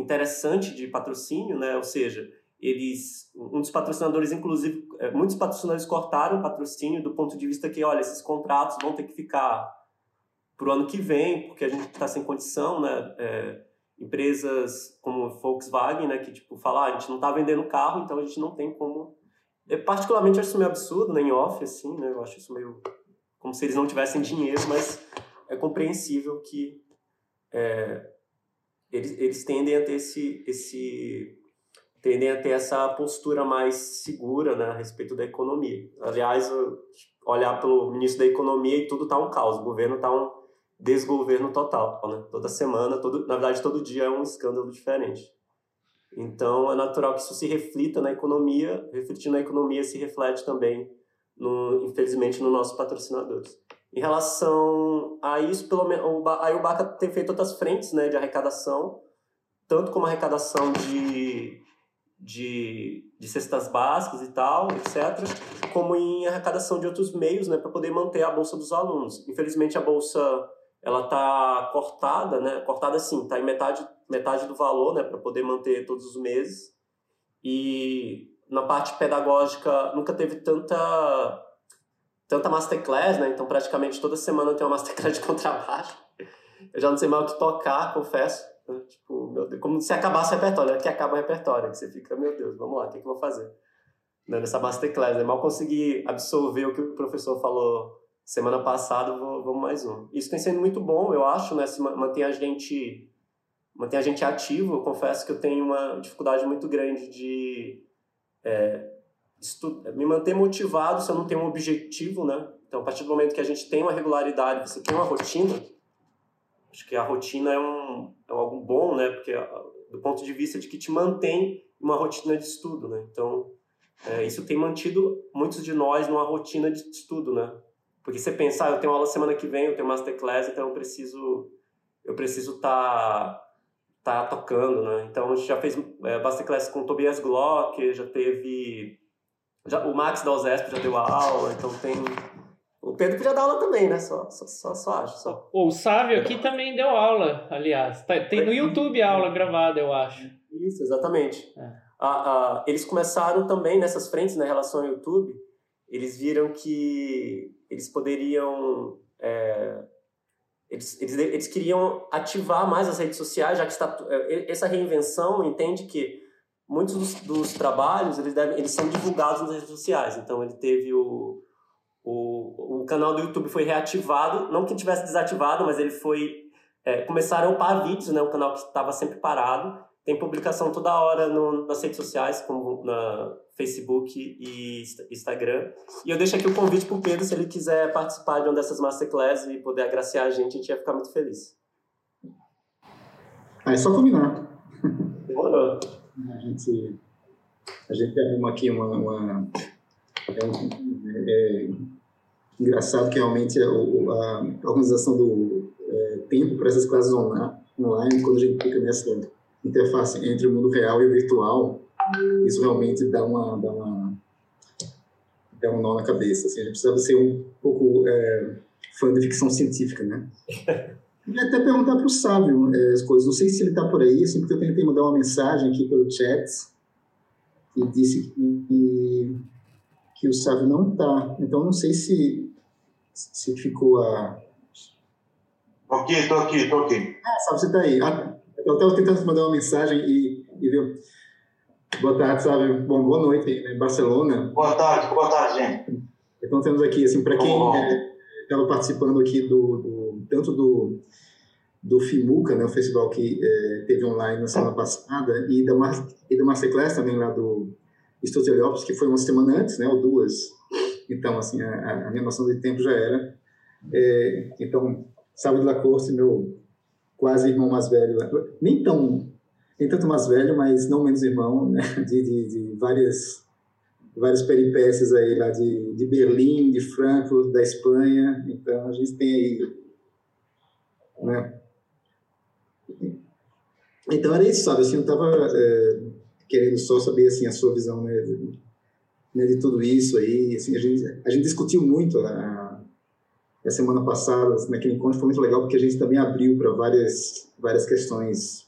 interessante de patrocínio, né? Ou seja, eles, um dos patrocinadores, inclusive, é, muitos patrocinadores cortaram o patrocínio do ponto de vista que, olha, esses contratos vão ter que ficar para o ano que vem, porque a gente está sem condição, né? É, empresas como Volkswagen, né, que tipo fala, ah, a gente não está vendendo carro, então a gente não tem como. Eu, particularmente acho isso meio absurdo, nem né, off assim, né? Eu acho isso meio como se eles não tivessem dinheiro, mas é compreensível que é, eles, eles tendem a ter esse, esse tendem a ter essa postura mais segura né, a respeito da economia. Aliás, olhar pelo ministro da Economia e tudo está um caos. O governo está um desgoverno total. Né? Toda semana, todo, na verdade, todo dia é um escândalo diferente. Então, é natural que isso se reflita na economia. Refletindo na economia, se reflete também, no, infelizmente, nos nossos patrocinadores. Em relação a isso, pelo menos, aí o Baca tem feito outras frentes né, de arrecadação, tanto como arrecadação de, de, de cestas básicas e tal, etc., como em arrecadação de outros meios né, para poder manter a bolsa dos alunos. Infelizmente, a bolsa ela está cortada, né? Cortada assim, está em metade, metade do valor, né? Para poder manter todos os meses. E na parte pedagógica nunca teve tanta tanta masterclass, né? Então praticamente toda semana tem uma masterclass de contrabaixo. Eu já não sei mais o que tocar, confesso. Né? Tipo, meu Deus, como se acabasse o repertório, é que acaba o repertório, que você fica, meu Deus, vamos lá, o que, é que eu vou fazer? Né? Nessa masterclass, né? Mal consegui absorver o que o professor falou semana passada, vou, vamos mais um. Isso tem sido muito bom, eu acho, né? Se mantém a gente mantém a gente ativo. Eu confesso que eu tenho uma dificuldade muito grande de é, me manter motivado se eu não tenho um objetivo, né? Então, a partir do momento que a gente tem uma regularidade, você tem uma rotina, acho que a rotina é, um, é algo bom, né? Porque do ponto de vista de que te mantém uma rotina de estudo, né? Então, é, isso tem mantido muitos de nós numa rotina de estudo, né? Porque você pensar, ah, eu tenho aula semana que vem, eu tenho masterclass, então eu preciso eu preciso estar tá tá tocando, né? Então a gente já fez é, masterclass com Tobias Glock, já teve já, o Max da USESP já deu a aula, então tem o Pedro podia dar aula também, né? Só, só, só, só acho. Só. O Sávio aqui também deu aula, aliás. Tá, tem no YouTube a aula gravada, eu acho. Isso, exatamente. É. Ah, ah, eles começaram também nessas frentes, na relação ao YouTube, eles viram que eles poderiam. É, eles, eles, eles queriam ativar mais as redes sociais, já que está, é, essa reinvenção entende que muitos dos, dos trabalhos eles, devem, eles são divulgados nas redes sociais. Então, ele teve o, o, o canal do YouTube foi reativado, não que tivesse desativado, mas ele foi. É, começaram a upar vídeos, né, um canal que estava sempre parado. Tem publicação toda hora no, nas redes sociais, como na Facebook e Instagram. E eu deixo aqui o convite para o Pedro, se ele quiser participar de uma dessas masterclasses e poder agraciar a gente, a gente ia ficar muito feliz. Ah, é só combinar. Demorou. A gente, a gente arruma aqui uma... uma é, um, é, engraçado que realmente a, a organização do é, tempo para essas classes online, quando a gente fica nessa interface entre o mundo real e o virtual, isso realmente dá uma, dá uma dá um nó na cabeça. Assim, a gente precisava ser um pouco é, fã de ficção científica, né? E até perguntar para o Sábio é, as coisas. Não sei se ele está por aí, assim, porque eu tentei mandar uma mensagem aqui pelo chat e disse que, que o Sábio não está. Então, não sei se, se ficou a... Estou aqui, estou aqui, estou aqui. Ah, Sábio, você está aí. Ah, eu estava tentando mandar uma mensagem e, e viu. Boa tarde, sabe? Bom, boa noite aí, né? Barcelona. Boa tarde, boa tarde, gente. Então temos aqui, assim, para quem estava é, participando aqui do, do, tanto do do FIMUCA, né, o festival que é, teve online na semana passada, e da, e da Masterclass também lá do Estúdio Heliópolis, que foi uma semana antes, né, ou duas. Então, assim, a, a minha noção de tempo já era. É, então, Sábado La Corte, meu quase irmão mais velho, nem tão, nem tanto mais velho, mas não menos irmão, né? de, de, de várias, várias peripécias aí lá de, de Berlim, de Frankfurt, da Espanha, então a gente tem aí, né? Então era isso, sabe, assim, eu estava é, querendo só saber, assim, a sua visão, né, de, né, de tudo isso aí, assim, a gente, a gente discutiu muito a, a semana passada, naquele encontro, foi muito legal, porque a gente também abriu para várias, várias questões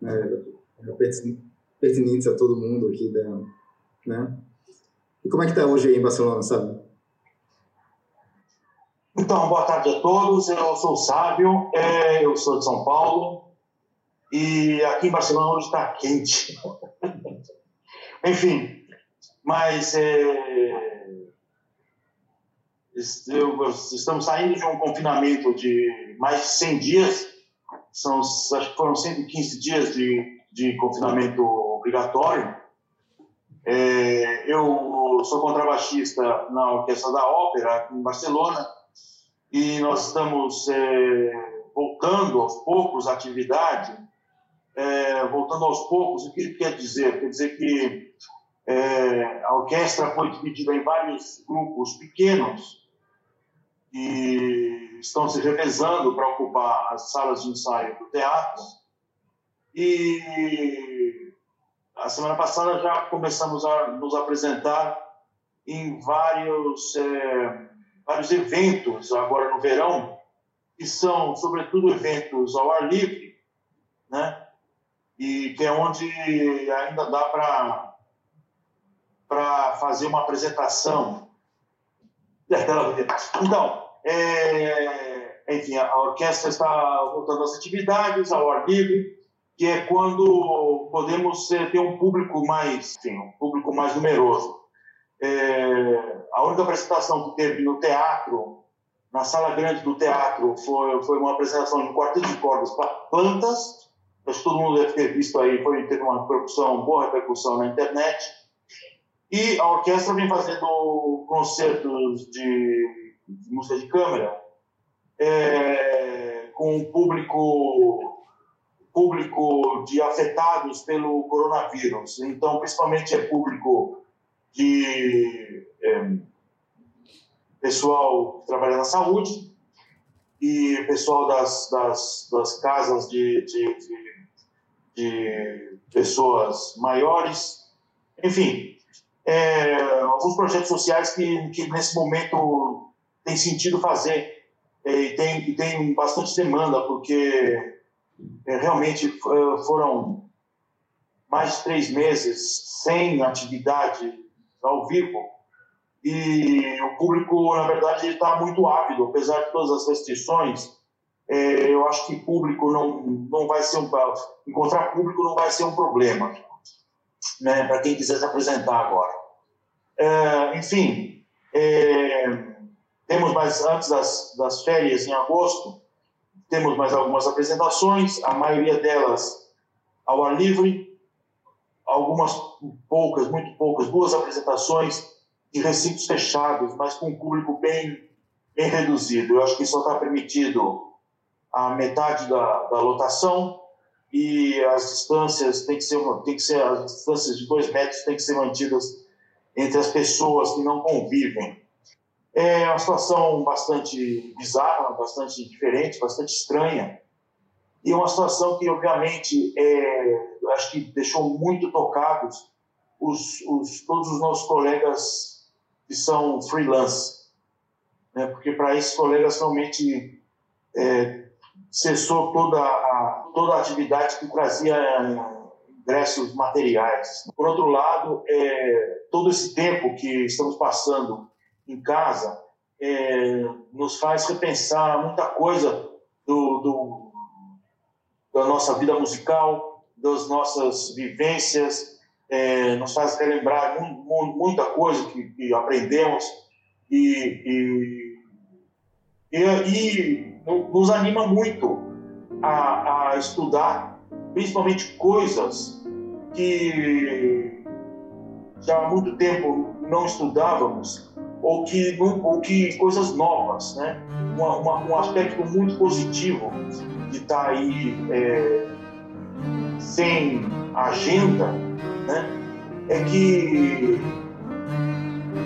né, pertinentes a todo mundo aqui. Da, né? E como é que está hoje aí em Barcelona, sabe? Então, boa tarde a todos. Eu sou o Sábio, é, eu sou de São Paulo e aqui em Barcelona hoje está quente. Enfim, mas é, estamos saindo de um confinamento de mais de 100 dias, são, acho que foram 115 dias de, de confinamento obrigatório. É, eu sou contrabaixista na Orquestra da Ópera, aqui em Barcelona, e nós estamos é, voltando aos poucos à atividade, é, voltando aos poucos, o que quer dizer? Quer dizer que é, a orquestra foi dividida em vários grupos pequenos e estão se revezando para ocupar as salas de ensaio do teatro. E a semana passada já começamos a nos apresentar em vários, é, vários eventos, agora no verão, que são, sobretudo, eventos ao ar livre, né? e que é onde ainda dá para para fazer uma apresentação. Então, é, enfim, a orquestra está voltando às atividades ao ar livre, que é quando podemos ter um público mais, enfim, um público mais numeroso. É, a única apresentação que teve no teatro, na sala grande do teatro, foi, foi uma apresentação de quarteto de cordas para plantas. Acho que todo mundo deve ter visto aí, foi, teve uma repercussão, boa repercussão na internet. E a orquestra vem fazendo concertos de, de música de câmara é, com público público de afetados pelo coronavírus. Então, principalmente é público de é, pessoal que trabalha na saúde e pessoal das, das, das casas de, de, de, de pessoas maiores. Enfim, é, alguns projetos sociais que, que nesse momento tem sentido fazer é, e tem, e tem bastante demanda, porque é, realmente é, foram mais de três meses sem atividade ao vivo e o público, na verdade, está muito ávido, apesar de todas as restrições. É, eu acho que público não, não vai ser um encontrar público não vai ser um problema né, para quem quiser se apresentar agora. É, enfim, é, temos mais, antes das, das férias, em agosto, temos mais algumas apresentações, a maioria delas ao ar livre, algumas poucas, muito poucas, duas apresentações em recintos fechados, mas com um público bem, bem reduzido. Eu acho que só está permitido a metade da, da lotação, e as distâncias tem que ser tem que ser as distâncias de dois metros têm que ser mantidas entre as pessoas que não convivem. É uma situação bastante bizarra, bastante diferente, bastante estranha e uma situação que obviamente é, acho que deixou muito tocados os, os, todos os nossos colegas que são freelance, né? porque para esses colegas realmente é, cessou toda a, toda a atividade que trazia ingressos materiais. Por outro lado, é, todo esse tempo que estamos passando em casa é, nos faz repensar muita coisa do, do, da nossa vida musical, das nossas vivências, é, nos faz relembrar muita coisa que, que aprendemos e, e, e, e nos anima muito a, a estudar, principalmente coisas que já há muito tempo não estudávamos ou que, ou que coisas novas, né? Uma, uma, um aspecto muito positivo de estar tá aí é, sem agenda, né? É que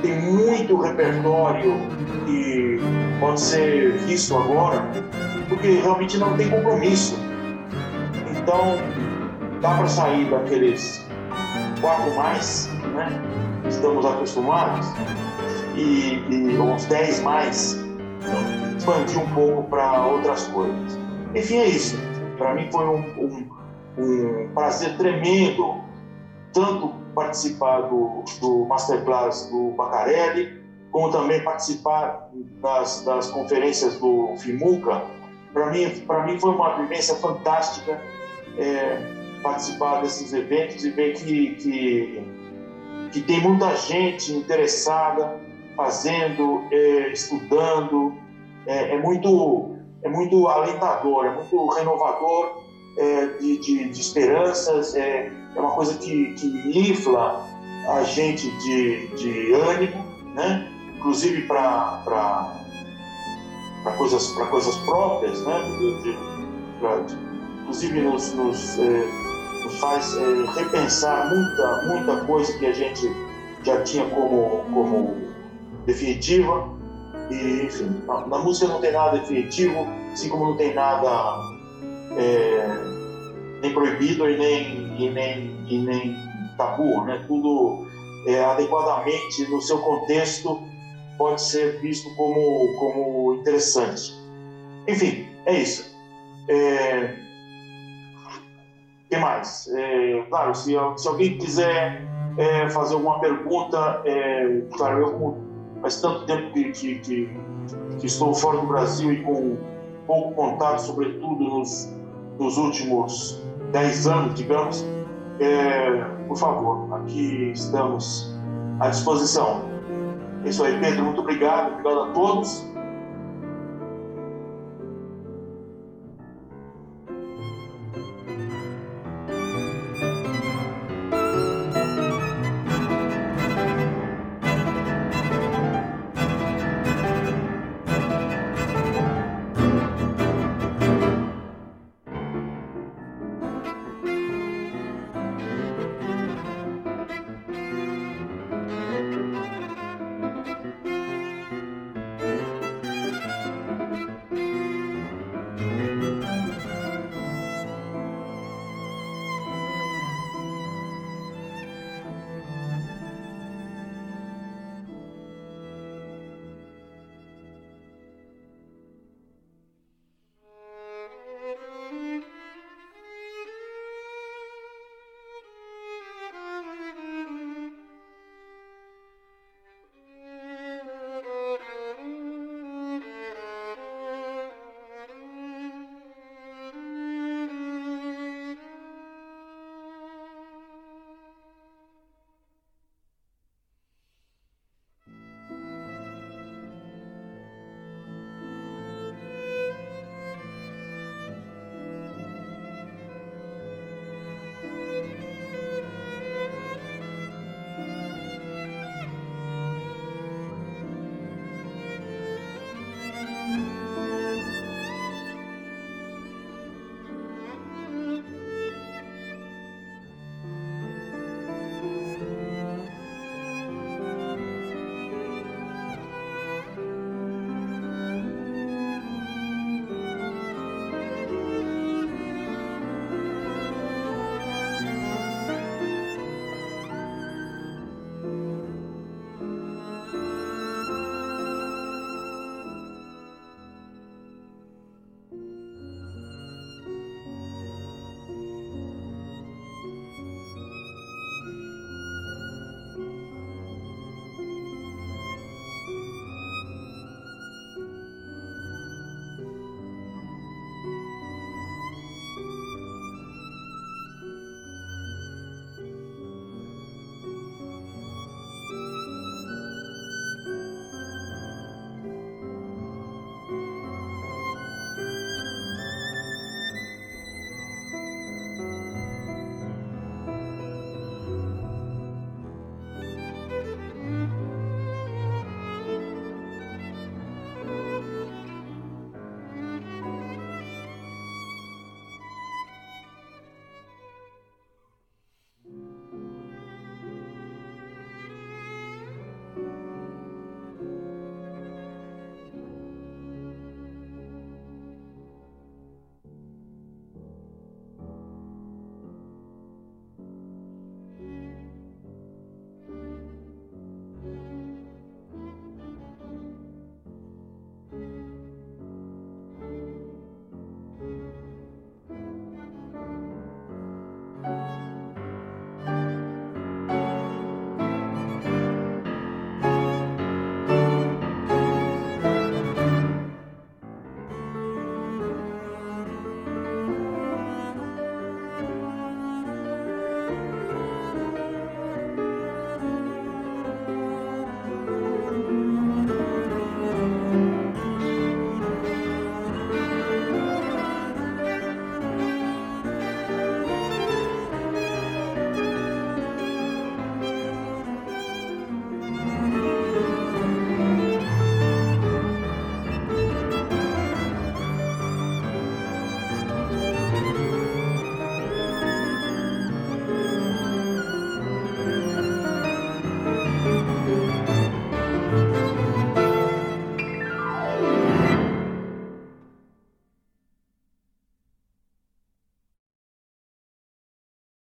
tem muito repertório que pode ser visto agora, porque realmente não tem compromisso. Então, dá para sair daqueles quatro mais, né? Estamos acostumados, e, e uns dez mais, expandir um pouco para outras coisas. Enfim, é isso. Para mim foi um, um, um prazer tremendo, tanto participar do, do Masterclass do Bacarelli, como também participar das, das conferências do FIMUCA. Para mim, mim foi uma vivência fantástica é, participar desses eventos e ver que, que, que tem muita gente interessada fazendo, é, estudando. É, é, muito, é muito alentador, é muito renovador é, de, de, de, esperanças, é, é uma coisa que, que infla a gente de, de ânimo, né? inclusive para coisas, coisas próprias, né? De, pra, inclusive nos, nos, é, nos faz é, repensar muita, muita coisa que a gente já tinha como, como definitiva. E, enfim, na, na música não tem nada definitivo, assim como não tem nada é, nem proibido e nem, e nem, e nem tabu, né? Tudo é, adequadamente no seu contexto pode ser visto como, como interessante. Enfim, é isso. É... O que mais? É, claro, se, se alguém quiser é, fazer alguma pergunta, é, claro, eu faz tanto tempo que, que, que, que, estou fora do Brasil e com pouco contato, sobretudo nos, nos últimos 10 anos, digamos, é, por favor, aqui estamos à disposição. É isso aí, Pedro. Muito obrigado. Obrigado a todos.